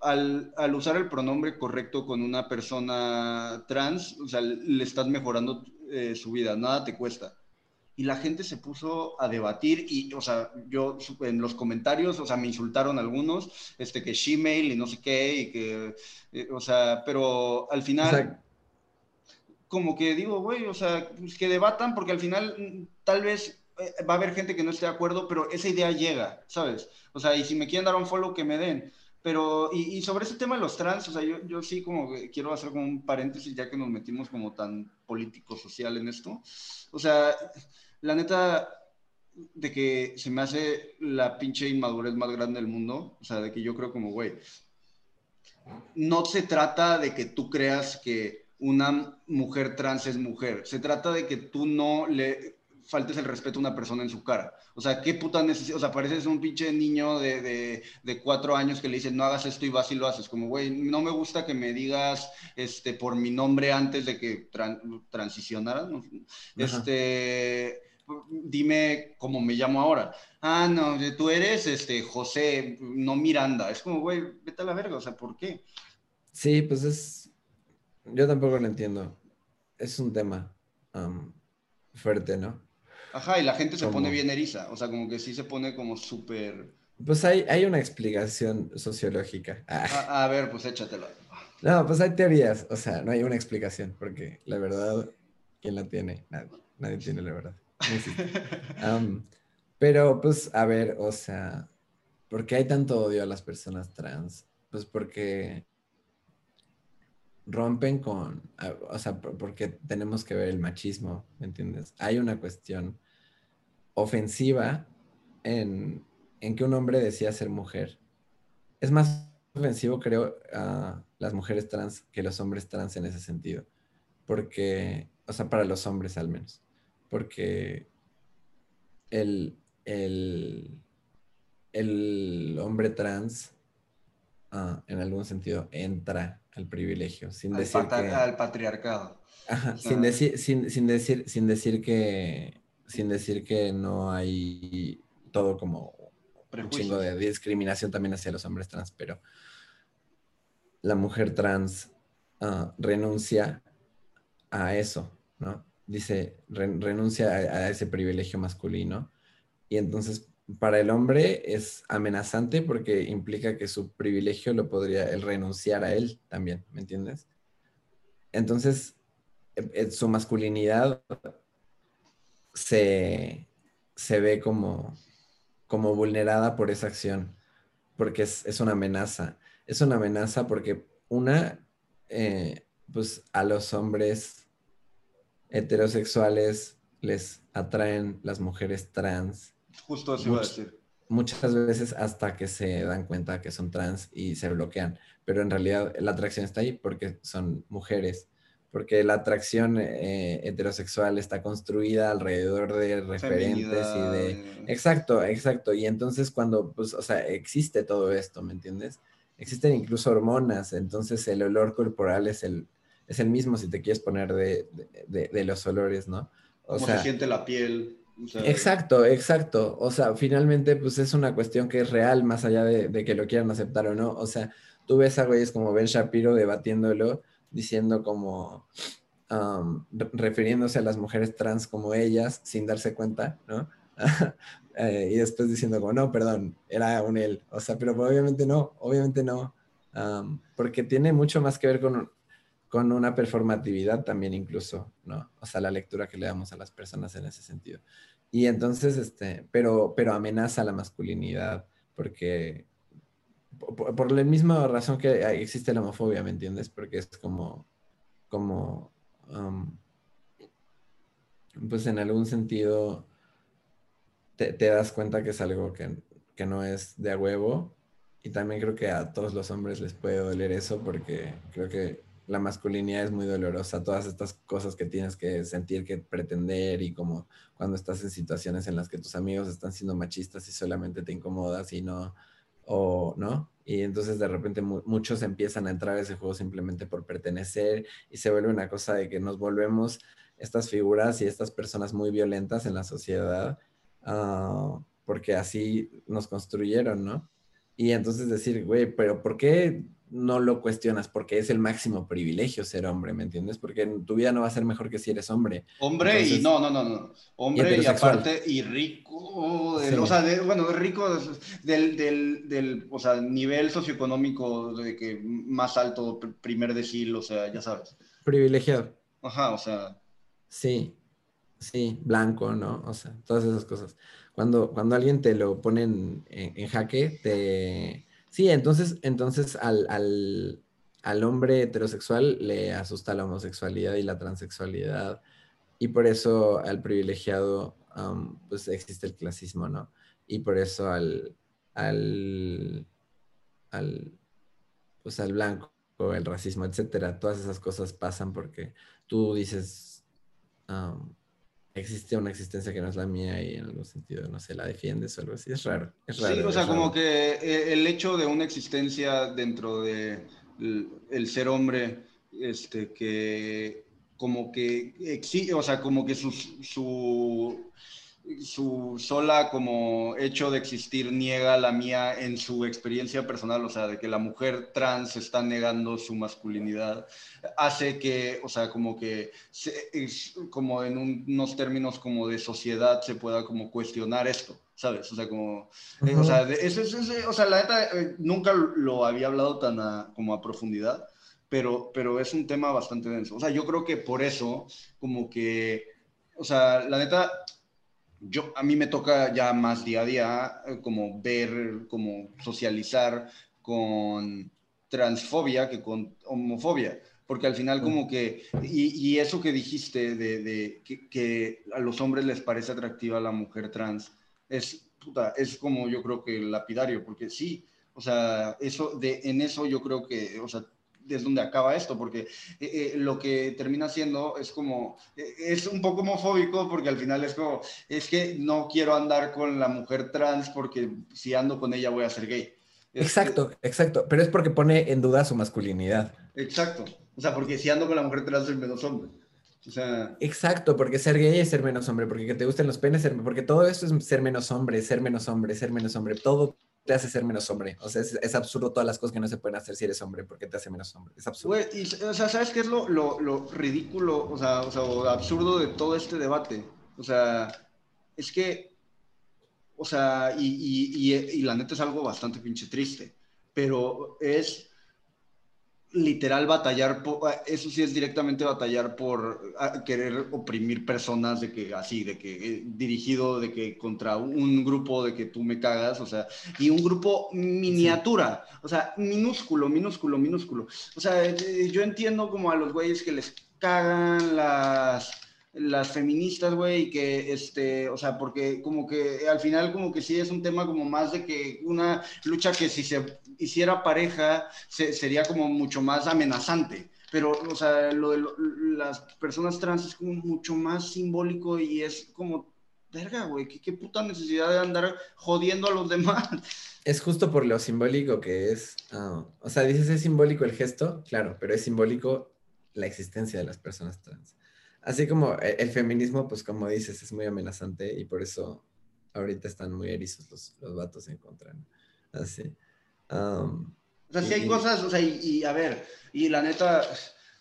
al, al, usar el pronombre correcto con una persona trans, o sea, le estás mejorando eh, su vida, nada te cuesta. Y la gente se puso a debatir y, o sea, yo en los comentarios, o sea, me insultaron algunos, este, que Gmail y no sé qué, y que, eh, o sea, pero al final, como que digo, güey, o sea, pues que debatan porque al final mm, tal vez eh, va a haber gente que no esté de acuerdo, pero esa idea llega, ¿sabes? O sea, y si me quieren dar un follow, que me den. Pero, y, sobre ese tema de los trans, o sea, yo, yo sí como quiero hacer como un paréntesis ya que nos metimos como tan político-social en esto. O sea, la neta, de que se me hace la pinche inmadurez más grande del mundo, o sea, de que yo creo como, güey, no se trata de que tú creas que una mujer trans es mujer, se trata de que tú no le faltes el respeto a una persona en su cara. O sea, qué puta necesidad. O sea, pareces un pinche niño de, de, de, cuatro años que le dicen no hagas esto y vas y lo haces. Como, güey, no me gusta que me digas este, por mi nombre antes de que transicionara. Este. Dime cómo me llamo ahora. Ah, no, tú eres este José, no Miranda. Es como, güey, vete a la verga. O sea, ¿por qué? Sí, pues es. Yo tampoco lo entiendo. Es un tema fuerte, ¿no? Ajá, y la gente se pone bien eriza, o sea, como que sí se pone como súper... Pues hay, hay una explicación sociológica. Ah. A, ver, pues échatelo. No, pues hay teorías, o sea, no hay una explicación, porque la verdad, ¿quién la tiene? Nadie, nadie tiene la verdad. [laughs] pero pues, a ver, o sea, ¿por qué hay tanto odio a las personas trans? Pues porque rompen con, o sea, porque tenemos que ver el machismo, ¿me entiendes? Hay una cuestión ofensiva en, que un hombre decía ser mujer. Es más ofensivo, creo, a las mujeres trans que los hombres trans en ese sentido. Porque, o sea, para los hombres al menos. Porque el, el, el hombre trans, ah, en algún sentido, entra al privilegio, sin decir que... Al patriarcado. sin, decir, sin, decir, sin decir que sin decir que no hay todo como un chingo de discriminación también hacia los hombres trans, pero la mujer trans ah, renuncia a eso, ¿no? Dice, renuncia a, ese privilegio masculino y entonces para el hombre es amenazante porque implica que su privilegio lo podría él renunciar a él también, ¿me entiendes? Entonces, e, e, su masculinidad se, ve como, como vulnerada por esa acción, porque es, una amenaza. Es una amenaza porque una, eh, pues a los hombres heterosexuales les atraen las mujeres trans Justo eso iba a decir. Muchas veces hasta que se dan cuenta que son trans y se bloquean, pero en realidad la atracción está ahí porque son mujeres, porque la atracción eh, heterosexual está construida alrededor de referentes y de... Exacto, exacto. Y entonces cuando, pues, o sea, existe todo esto, ¿me entiendes? Existen incluso hormonas, entonces el olor corporal es el, es el mismo si te quieres poner de, de, los olores, ¿no? O sea, se siente la piel exacto, exacto. O sea, finalmente, pues es una cuestión que es real, más allá de, que lo quieran aceptar o no. O sea, tú ves a güeyes como Ben Shapiro debatiéndolo, diciendo como, refiriéndose a las mujeres trans como ellas, sin darse cuenta, ¿no? [laughs] Eh, y después diciendo como, no, perdón, era un él. O sea, pero obviamente no, obviamente no. porque tiene mucho más que ver con con una performatividad también incluso, ¿no? O sea, la lectura que le damos a las personas en ese sentido. Y entonces, este, pero, pero amenaza la masculinidad, porque por, la misma razón que existe la homofobia, ¿me entiendes? Porque es como, como, um, pues en algún sentido te, das cuenta que es algo que, que no es de a huevo. Y también creo que a todos los hombres les puede doler eso porque creo que la masculinidad es muy dolorosa, todas estas cosas que tienes que sentir, que pretender y como cuando estás en situaciones en las que tus amigos están siendo machistas y solamente te incomodas y no, o no, y entonces de repente muchos empiezan a entrar a ese juego simplemente por pertenecer y se vuelve una cosa de que nos volvemos estas figuras y estas personas muy violentas en la sociedad, ah, porque así nos construyeron, ¿no? Y entonces decir, güey, pero ¿por qué no lo cuestionas porque es el máximo privilegio ser hombre, ¿me entiendes? Porque en tu vida no va a ser mejor que si eres hombre. Hombre y no, no, no, no. Hombre y, aparte y rico, o sea, bueno, rico del, del, del, o sea, nivel socioeconómico de que más alto, primer decil, o sea, ya sabes. Privilegiado. Ajá, o sea. Sí, sí, blanco, ¿no? O sea, todas esas cosas. Cuando, cuando alguien te lo pone en jaque, te Sí, entonces, entonces al, al, hombre heterosexual le asusta la homosexualidad y la transexualidad. Y por eso al privilegiado, pues existe el clasismo, ¿no? Y por eso al, al, al, pues al blanco, el racismo, etcétera, todas esas cosas pasan porque tú dices, existe una existencia que no es la mía y en algún sentido, no sé, la defiendes o algo así. Es raro, es raro. Sí, o sea, como que eh, el hecho de una existencia dentro de el ser hombre, este, que como que exige, o sea, como que su, su su sola como hecho de existir niega la mía en su experiencia personal, o sea, de que la mujer trans está negando su masculinidad, hace que, o sea, como que, como en unos términos como de sociedad se pueda como cuestionar esto, ¿sabes? O sea, como, eh, o sea, eso, o sea, la neta, eh, nunca lo había hablado tan a, como a profundidad, pero, pero es un tema bastante denso. O sea, yo creo que por eso, como que, o sea, la neta, yo, a mí me toca ya más día a día eh, como ver, como socializar con transfobia que con homofobia, porque al final como que, y, eso que dijiste de, que, a los hombres les parece atractiva la mujer trans, es, puta, es como yo creo que lapidario, porque sí, o sea, eso, de, en eso yo creo que, o sea, es donde acaba esto, porque eh, eh, lo que termina siendo es como, eh, es un poco homofóbico porque al final es como, es que no quiero andar con la mujer trans porque si ando con ella voy a ser gay. Exacto, exacto, pero es porque pone en duda su masculinidad. Exacto, o sea, porque si ando con la mujer trans soy menos hombre. O sea... Exacto, porque ser gay es ser menos hombre, porque que te gusten los penes, porque todo eso es ser menos hombre, ser menos hombre, ser menos hombre, todo te hace ser menos hombre. O sea, es, absurdo todas las cosas que no se pueden hacer si eres hombre, porque te hace menos hombre. Es absurdo. y, o sea, ¿sabes qué es lo, lo, lo ridículo, o sea, o sea, o absurdo de todo este debate? O sea, es que, o sea, y, y, y la neta es algo bastante pinche triste, pero es literal batallar, por, ah, eso sí es directamente batallar por ah, querer oprimir personas de que así, de que eh, dirigido de que contra un grupo de que tú me cagas, o sea, y un grupo miniatura, o sea, minúsculo, minúsculo, minúsculo. O sea, eh, yo entiendo como a los güeyes que les cagan las las feministas, güey, que, este, o sea, porque como que al final como que sí es un tema como más de que una lucha que si se hiciera pareja sería como mucho más amenazante. Pero, o sea, lo de las personas trans es como mucho más simbólico y es como, verga, güey, ¿qué, puta necesidad de andar jodiendo a los demás. [laughs] Es justo por lo simbólico que es. Ah, o sea, dices, es simbólico el gesto, claro, pero es simbólico la existencia de las personas trans. Así como e, el feminismo, pues como dices, es muy amenazante y por eso ahorita están muy erizos los, los vatos en contra. Así. o sea, sí hay cosas, o sea, y, a ver, y la neta,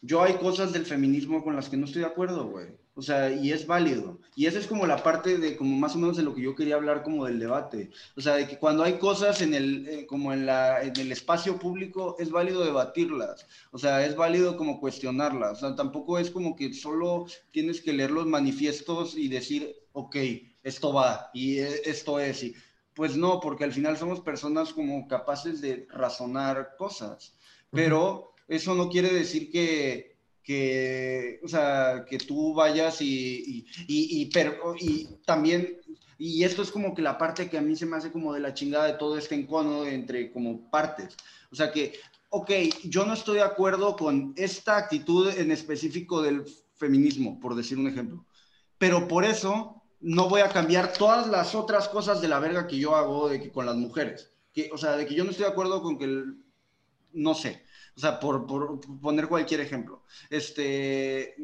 yo hay cosas del feminismo con las que no estoy de acuerdo, güey. O sea, y es válido. Y esa es como la parte de, como más o menos de lo que yo quería hablar como del debate. O sea, de que cuando hay cosas en el, eh, como en, la, en el espacio público, es válido debatirlas. O sea, es válido como cuestionarlas. O sea, tampoco es como que solo tienes que leer los manifiestos y decir, ok, esto va y eh, esto es. Y, pues no, porque al final somos personas como capaces de razonar cosas. Pero eso no quiere decir que que, o sea, que tú vayas y, y, y, pero, y también, y esto es como que la parte que a mí se me hace como de la chingada de todo este encono entre como partes. O sea que, ok, yo no estoy de acuerdo con esta actitud en específico del feminismo, por decir un ejemplo, pero por eso no voy a cambiar todas las otras cosas de la verga que yo hago de que, con las mujeres. Que, o sea, de que yo no estoy de acuerdo con que, el, no sé, o sea, por, poner cualquier ejemplo. Este,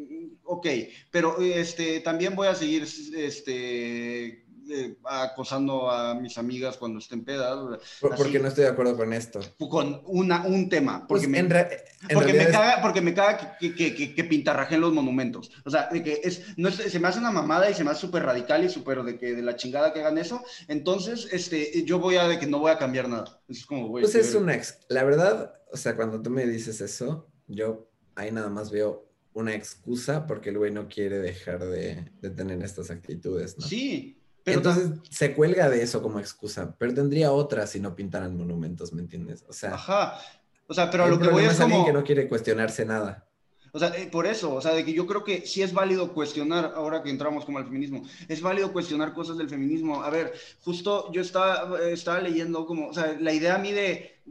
ok, pero este, también voy a seguir este, eh, acosando a mis amigas cuando estén pedas. porque no estoy de acuerdo con esto. Con una, un tema. Porque, pues me, porque, me caga, porque me caga que, que, que, pintarrajen los monumentos. O sea, de que es, no se me hace una mamada y se me hace súper radical y súper de que de la chingada que hagan eso. Entonces, este, yo voy a de que no voy a cambiar nada. Es como, pues es un ex. La verdad, o sea, cuando tú me dices eso, yo ahí nada más veo una excusa porque el güey no quiere dejar de, de tener estas actitudes, ¿no? Sí, entonces se cuelga de eso como excusa, pero tendría otra si no pintaran monumentos, ¿me entiendes? O sea, Ajá. O sea, pero lo que voy es como... que no quiere cuestionarse nada. O sea, eh, por eso, o sea, de que yo creo que sí es válido cuestionar, ahora que entramos como al feminismo, es válido cuestionar cosas del feminismo. A ver, justo yo estaba, estaba leyendo como, o sea, la idea a mí de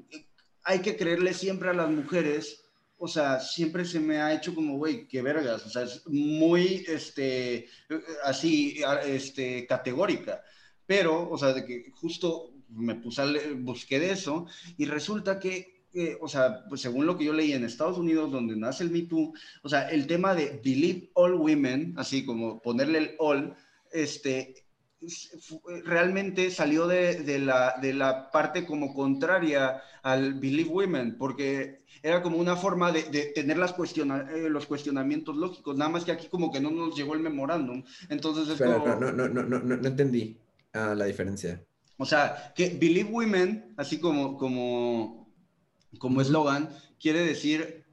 hay que creerle siempre a las mujeres o sea, siempre se me ha hecho como, güey, qué vergas, o sea, es muy, este, así, este, categórica. Pero, o sea, de que justo me puse a leer, busqué de eso y resulta que, eh, o sea, pues según lo que yo leí en Estados Unidos, donde nace el Me Too, o sea, el tema de believe all women, así como ponerle el all, este, realmente salió de, de, la, de la parte como contraria al Believe Women, porque era como una forma de, de tener las cuestiona, eh, los cuestionamientos lógicos, nada más que aquí como que no nos llegó el memorándum. Entonces es Pero, como... no, no, no, no, no, entendí uh, la diferencia. O sea, que Believe Women, así como como como eslogan, quiere decir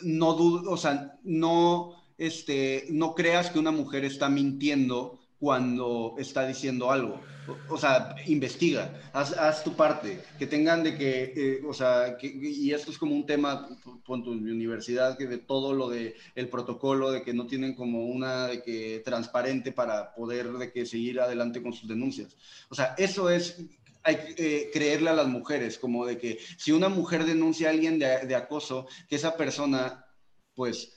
no dudo, o sea, no este no creas que una mujer está mintiendo cuando está diciendo algo. O, sea, investiga, haz, tu parte, que tengan de que, eh, o sea, que, y esto es como un tema, en mi universidad, que de todo lo de el protocolo, de que no tienen como una de que transparente para poder de que seguir adelante con sus denuncias. O sea, eso es hay que eh, creerle a las mujeres, como de que si una mujer denuncia a alguien de, de acoso, que esa persona, pues,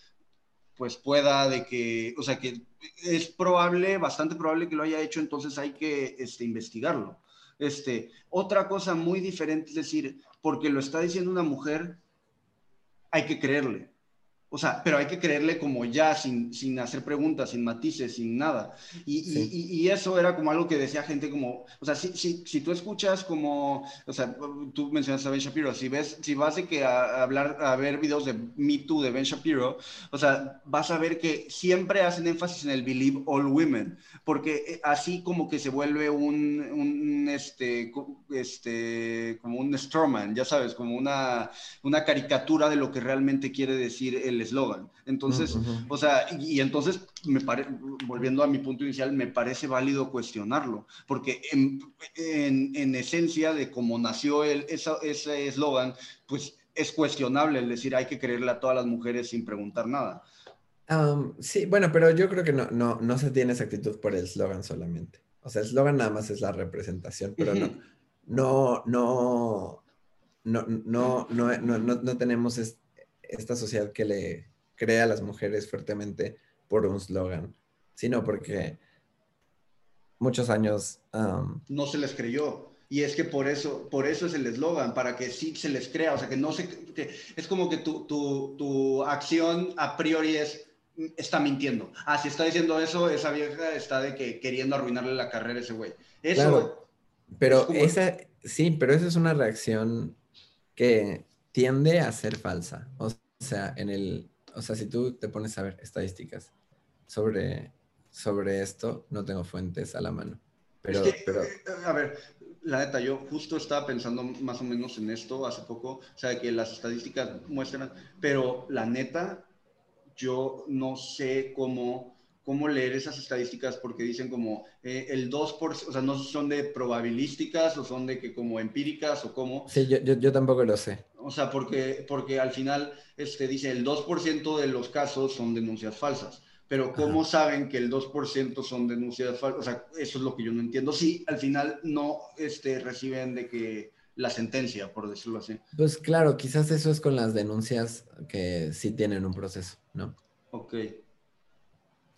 pues pueda de que, o sea, que es probable, bastante probable que lo haya hecho, entonces hay que este, investigarlo. Este, otra cosa muy diferente es decir, porque lo está diciendo una mujer, hay que creerle. O sea, pero hay que creerle como ya, sin, sin hacer preguntas, sin matices, sin nada. Y, y, y, eso era como algo que decía gente como, o sea, si, si, si, tú escuchas como, o sea, tú mencionaste a Ben Shapiro, si, ves, si vas de que a, hablar, a ver videos de Me Too de Ben Shapiro, o sea, vas a ver que siempre hacen énfasis en el Believe All Women, porque eh, así como que se vuelve un, un este, este, como un strawman, ya sabes, como una, una caricatura de lo que realmente quiere decir el eslogan. Entonces, o sea, y, entonces, me volviendo a mi punto inicial, me parece válido cuestionarlo, porque en, en, esencia de cómo nació el, ese eslogan, pues es cuestionable el decir hay que creerle a todas las mujeres sin preguntar nada. sí, bueno, pero yo creo que no, no, no se tiene esa actitud por el eslogan solamente. O sea, el eslogan nada más es la representación, pero no, no, no, no, no, no, no, no, tenemos esta sociedad que le crea a las mujeres fuertemente por un slogan, sino porque muchos años... no se les creyó. Y es que por eso, por eso es el eslogan, para que sí se les crea. O sea, que no se... Que es como que tu, tu, tu acción a priori es está mintiendo. Ah, si está diciendo eso, esa vieja está de que queriendo arruinarle la carrera a ese güey. Eso. pero esa, sí, pero esa es una reacción que tiende a ser falsa. O sea, en el, o sea, si tú te pones a ver estadísticas sobre sobre esto, no tengo fuentes a la mano. Pero, pero... Eh, a ver, la neta, yo justo estaba pensando más o menos en esto hace poco, o sea, que las estadísticas muestran, pero la neta, yo no sé cómo, cómo leer esas estadísticas porque dicen como eh, el 2%, o sea, no son de probabilísticas o son de que como empíricas o cómo. Sí, yo, yo, yo tampoco lo sé. O sea, porque, porque al final este, dice el 2% de los casos son denuncias falsas pero ¿cómo saben que el 2% son denuncias falsas? O sea, eso es lo que yo no entiendo. Sí, al final no este, reciben de que la sentencia, por decirlo así. Pues claro, quizás eso es con las denuncias que sí tienen un proceso, ¿no? Ok.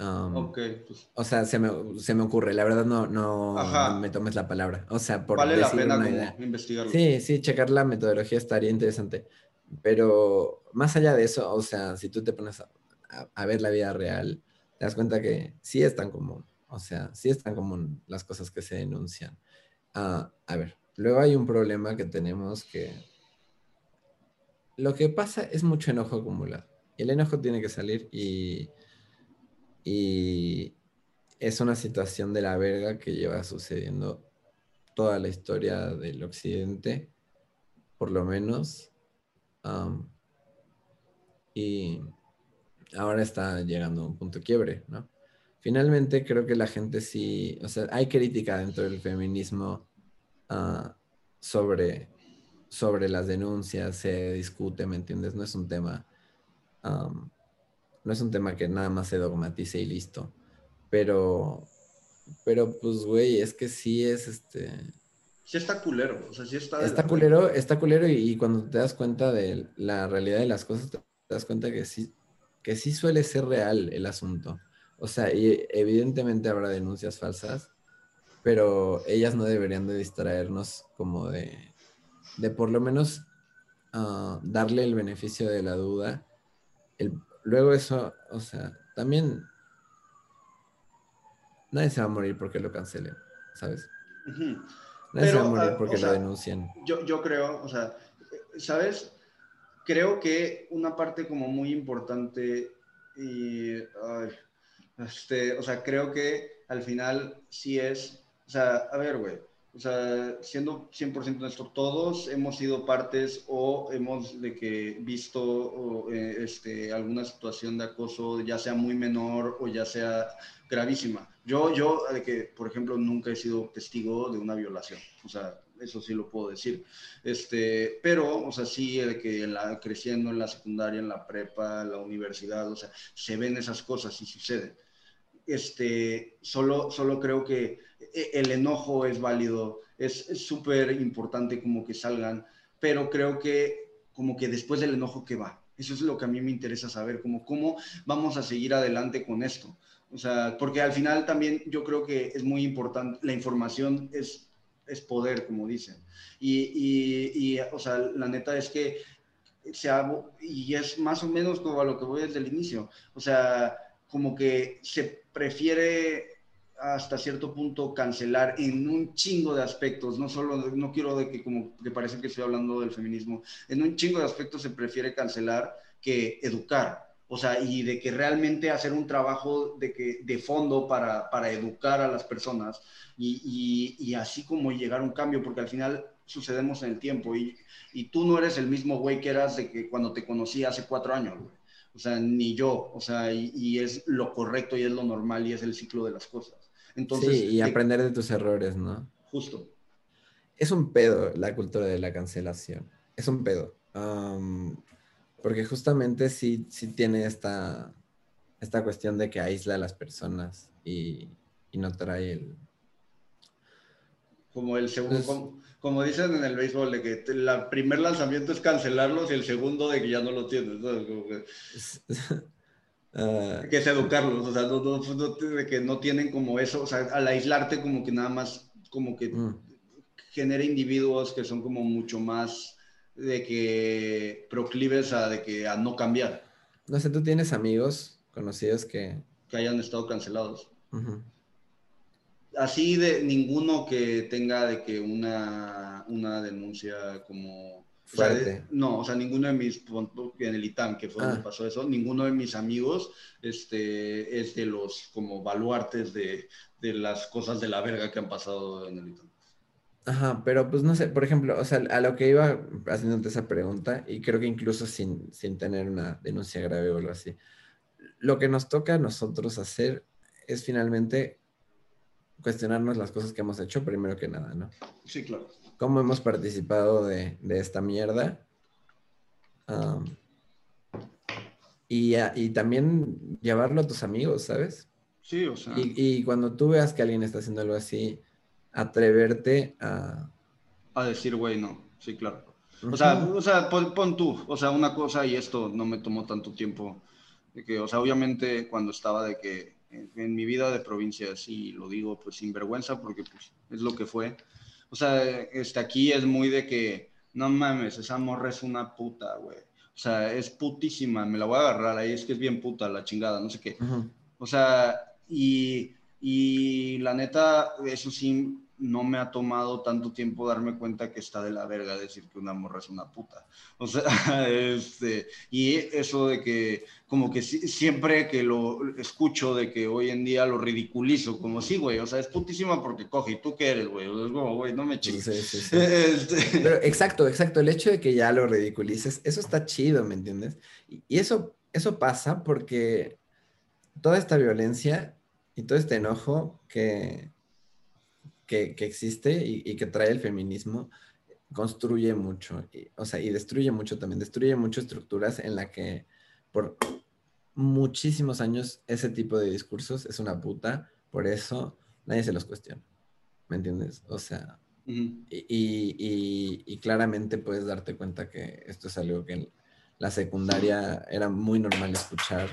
Um, ok. Pues. O sea, se me, se me, ocurre, la verdad no, no, me tomes la palabra. O sea, por Vale la pena como investigarlo. Sí, sí, checar la metodología estaría interesante. Pero más allá de eso, o sea, si tú te pones a, a, ver la vida real, te das cuenta que sí es tan común. O sea, sí es tan común las cosas que se denuncian. Ah, a ver, luego hay un problema que tenemos que... Lo que pasa es mucho enojo acumulado. El enojo tiene que salir y, y es una situación de la verga que lleva sucediendo toda la historia del occidente, por lo menos. y ahora está llegando a un punto quiebre, ¿no? Finalmente creo que la gente sí, o sea, hay crítica dentro del feminismo ah, sobre, sobre las denuncias, se discute, ¿me entiendes? No es un tema, no es un tema que nada más se dogmatice y listo, pero, pero pues, güey, es que sí es este... Sí está culero, o sea, sí está... Está culero, está culero y, y, cuando te das cuenta de la realidad de las cosas, te das cuenta que sí, que sí suele ser real el asunto. O sea, y evidentemente habrá denuncias falsas, pero ellas no deberían de distraernos como de, de por lo menos ah, darle el beneficio de la duda. Luego eso, o sea, también nadie se va a morir porque lo cancelen, ¿sabes? Nadie se va a morir ah, porque lo denuncien. Yo, yo creo, o sea, ¿sabes? creo que una parte como muy importante y, este, o sea, creo que al final sí es, o sea, a ver, güey, o sea, siendo 100% honesto, todos hemos sido partes o hemos de que visto eh, este, alguna situación de acoso, ya sea muy menor o ya sea gravísima. Yo, yo, de que, por ejemplo, nunca he sido testigo de una violación. O sea, eso sí lo puedo decir. Este, pero, o sea, sí, de que la, creciendo en la secundaria, en la prepa, en la universidad, o sea, se ven esas cosas y suceden. Este, solo, solo creo que el enojo es válido, es súper importante como que salgan, pero creo que como que después del enojo, ¿qué va? Eso es lo que a mí me interesa saber, como cómo vamos a seguir adelante con esto. O sea, porque al final también yo creo que es muy importante, la información es es poder, como dicen. Y, y, o sea, la neta es que se ha, y es más o menos como a lo que voy desde el inicio, o sea, como que se prefiere hasta cierto punto cancelar en un chingo de aspectos, no solo, no quiero de que como que parece que estoy hablando del feminismo, en un chingo de aspectos se prefiere cancelar que educar. O sea, y de que realmente hacer un trabajo de, que, de fondo para, para educar a las personas y, y, así como llegar a un cambio, porque al final sucedemos en el tiempo y, y tú no eres el mismo güey que eras de que cuando te conocí hace cuatro años, güey. O sea, ni yo, o sea, y, es lo correcto y es lo normal y es el ciclo de las cosas. Entonces, sí, y aprender de tus errores, ¿no? Justo. Es un pedo la cultura de la cancelación. Es un pedo. Porque justamente sí, sí tiene esta, esta cuestión de que aísla a las personas y, no trae el... Como el segundo, como, dicen en el béisbol, de que el primer lanzamiento es cancelarlos y el segundo de que ya no lo tienes. Que, [laughs] es educarlos, o sea, de que no tienen como eso, o sea, al aislarte como que nada más, como que mm. genera individuos que son como mucho más de que proclives a, de que, a no cambiar. No sé, ¿tú tienes amigos conocidos que... Que hayan estado cancelados. Así de ninguno que tenga de que una, una denuncia como Fuerte. no, o sea, ninguno de mis, en el ITAM, que fue donde ah. pasó eso, ninguno de mis amigos este, es de los como baluartes de, de las cosas de la verga que han pasado en el ITAM. Ajá, pero pues no sé, por ejemplo, o sea, a lo que iba haciéndote esa pregunta, y creo que incluso sin, sin tener una denuncia grave o algo así, lo que nos toca a nosotros hacer es finalmente cuestionarnos las cosas que hemos hecho primero que nada, ¿no? Sí, claro. ¿Cómo hemos participado de, esta mierda? y, y, también llevarlo a tus amigos, ¿sabes? Sí, o sea. Y, y cuando tú veas que alguien está haciendo algo así, atreverte a... A decir, güey, no, sí, claro. O sea, o sea pon, tú, o sea, una cosa, y esto no me tomó tanto tiempo, de que, o sea, obviamente cuando estaba de que en, mi vida de provincia, sí, lo digo, pues sin vergüenza, porque pues es lo que fue. O sea, este, aquí es muy de que, no mames, esa morra es una puta, güey. O sea, es putísima, me la voy a agarrar ahí, es que es bien puta la chingada, no sé qué. O sea, y y la neta, eso sí, no me ha tomado tanto tiempo darme cuenta que está de la verga decir que una morra es una puta. O sea, [laughs] este, y eso de que, como que siempre que lo escucho, de que hoy en día lo ridiculizo, como sí, güey, o sea, es putísima porque coge, ¿y tú qué eres, güey? Es como, güey, no me chingues. [laughs] Este Pero exacto, exacto, el hecho de que ya lo ridiculices, eso está chido, ¿me entiendes? Y eso, eso pasa porque toda esta violencia y todo este enojo que, que, existe y, que trae el feminismo construye mucho, y, o sea, y destruye mucho también, destruye muchas estructuras en la que por muchísimos años ese tipo de discursos es una puta, por eso nadie se los cuestiona, ¿me entiendes? O sea, y, y, claramente puedes darte cuenta que esto es algo que en la secundaria era muy normal escuchar.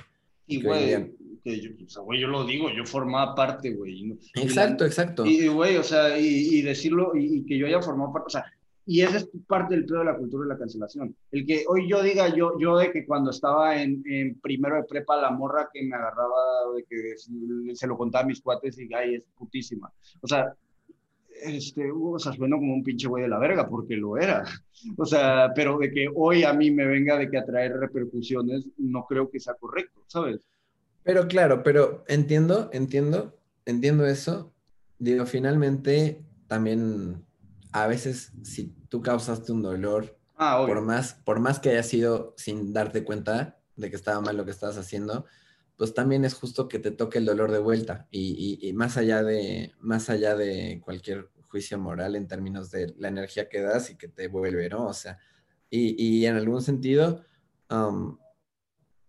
Y, yo, o sea, güey, yo lo digo, yo formaba parte, güey. Exacto, exacto. Y, güey, o sea, y, decirlo, y, que yo haya formado parte, o sea, y esa es parte del pedo de la cultura de la cancelación. El que hoy yo diga, yo, yo de que cuando estaba en, en primero de prepa, la morra que me agarraba, de que se lo contaba a mis cuates y, ay, es putísima. O sea, este, o sea, suena como un pinche güey de la verga, porque lo era. O sea, pero de que hoy a mí me venga de que atraer repercusiones, no creo que sea correcto, ¿sabes? Pero claro, pero entiendo, entiendo, entiendo eso. Digo, finalmente también a veces si tú causaste un dolor, ah, por, más, por más que haya sido sin darte cuenta de que estaba mal lo que estabas haciendo, pues también es justo que te toque el dolor de vuelta y, y, más, allá de, más allá de cualquier juicio moral en términos de la energía que das y que te vuelve, ¿no? O sea, y, y en algún sentido, um,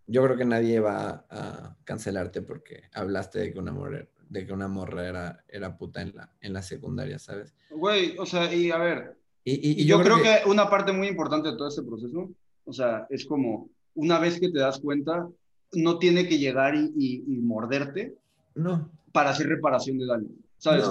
yo creo que nadie va a cancelarte porque hablaste de que una morra, de que una morra era, era puta en la, en la secundaria, ¿sabes? Güey, o sea, y a ver, y, yo, creo, que... una parte muy importante de todo este proceso, o sea, es como una vez que te das cuenta, no tiene que llegar y, morderte no. para hacer reparación de daño, ¿sabes?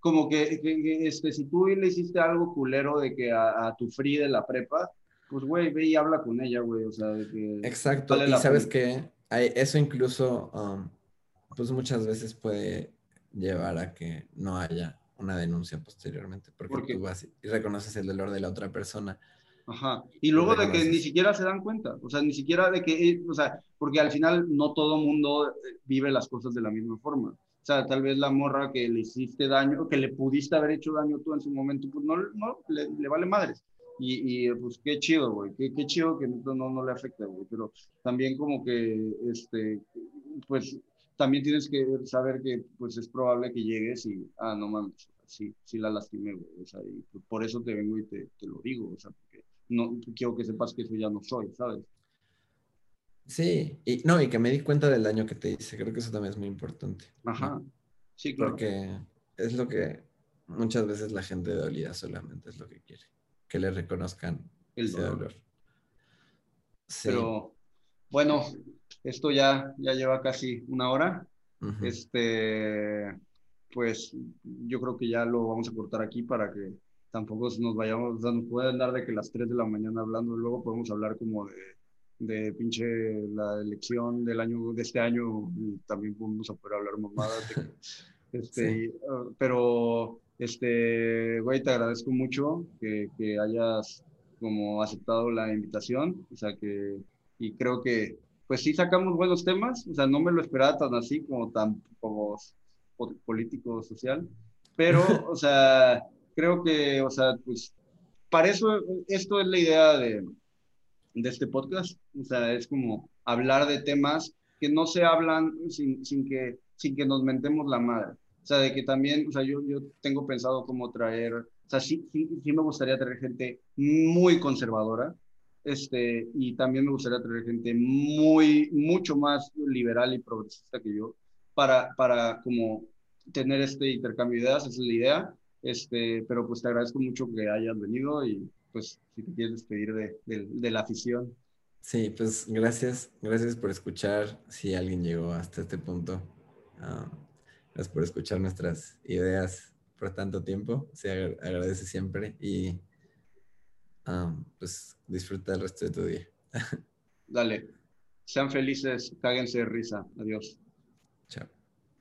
como que, este, si tú le hiciste algo culero de que a, a tu free de la prepa, pues, güey, ve y habla con ella, güey, o sea, de que... Exacto, y sabes que eso incluso, um, pues muchas veces puede llevar a que no haya una denuncia posteriormente, porque, tú vas y reconoces el dolor de la otra persona. Ajá. Y luego de que ni siquiera se dan cuenta, o sea, ni siquiera de que, eh, o sea, porque al final no todo mundo eh, vive las cosas de la misma forma. O sea, tal vez la morra que le hiciste daño, que le pudiste haber hecho daño tú en su momento, pues no, no le, le vale madres. Y, y, pues qué chido, güey, qué, qué, chido que no, no, le afecta, güey, pero también como que, este, pues también tienes que saber que pues es probable que llegues y, ah, no mames, sí, sí la lastimé, güey, o sea, y por eso te vengo y te, te, lo digo, o sea, no quiero que sepas que eso ya no soy, ¿sabes? Sí, y no, y que me di cuenta del daño que te hice, creo que eso también es muy importante. Ajá, sí, claro. Porque es lo que muchas veces la gente dolida solamente es lo que quiere que le reconozcan el dolor. Pero bueno, esto ya, ya lleva casi una hora. Este, pues yo creo que ya lo vamos a cortar aquí para que tampoco nos vayamos, o sea, nos pueden dar de que las 3 de la mañana hablando, luego podemos hablar como de, de pinche la elección del año, de este año, y también podemos poder hablar mamadas. [laughs] este, pero este, güey, te agradezco mucho que, que hayas como aceptado la invitación, o sea que, y creo que, pues sí sacamos buenos temas, o sea, no me lo esperaba tan así como tan como político social, pero, [laughs] o sea, creo que, o sea, pues, para eso, esto es la idea de, de este podcast, o sea, es como hablar de temas que no se hablan sin, sin, que, sin que nos mentemos la madre. O sea, de que también, o sea, yo, yo tengo pensado cómo traer, o sea, sí, sí, sí me gustaría traer gente muy conservadora, este, y también me gustaría traer gente muy, mucho más liberal y progresista que yo, para, para como tener este intercambio de ideas, esa es la idea, este, pero pues te agradezco mucho que hayas venido y pues si te quieres despedir de, de, la afición. Sí, pues gracias, gracias por escuchar, si alguien llegó hasta este punto. Ah, gracias por escuchar nuestras ideas por tanto tiempo, se agradece siempre y ah, pues disfruta el resto de tu día. [laughs] Dale, sean felices, cáguense de risa, adiós. Chao.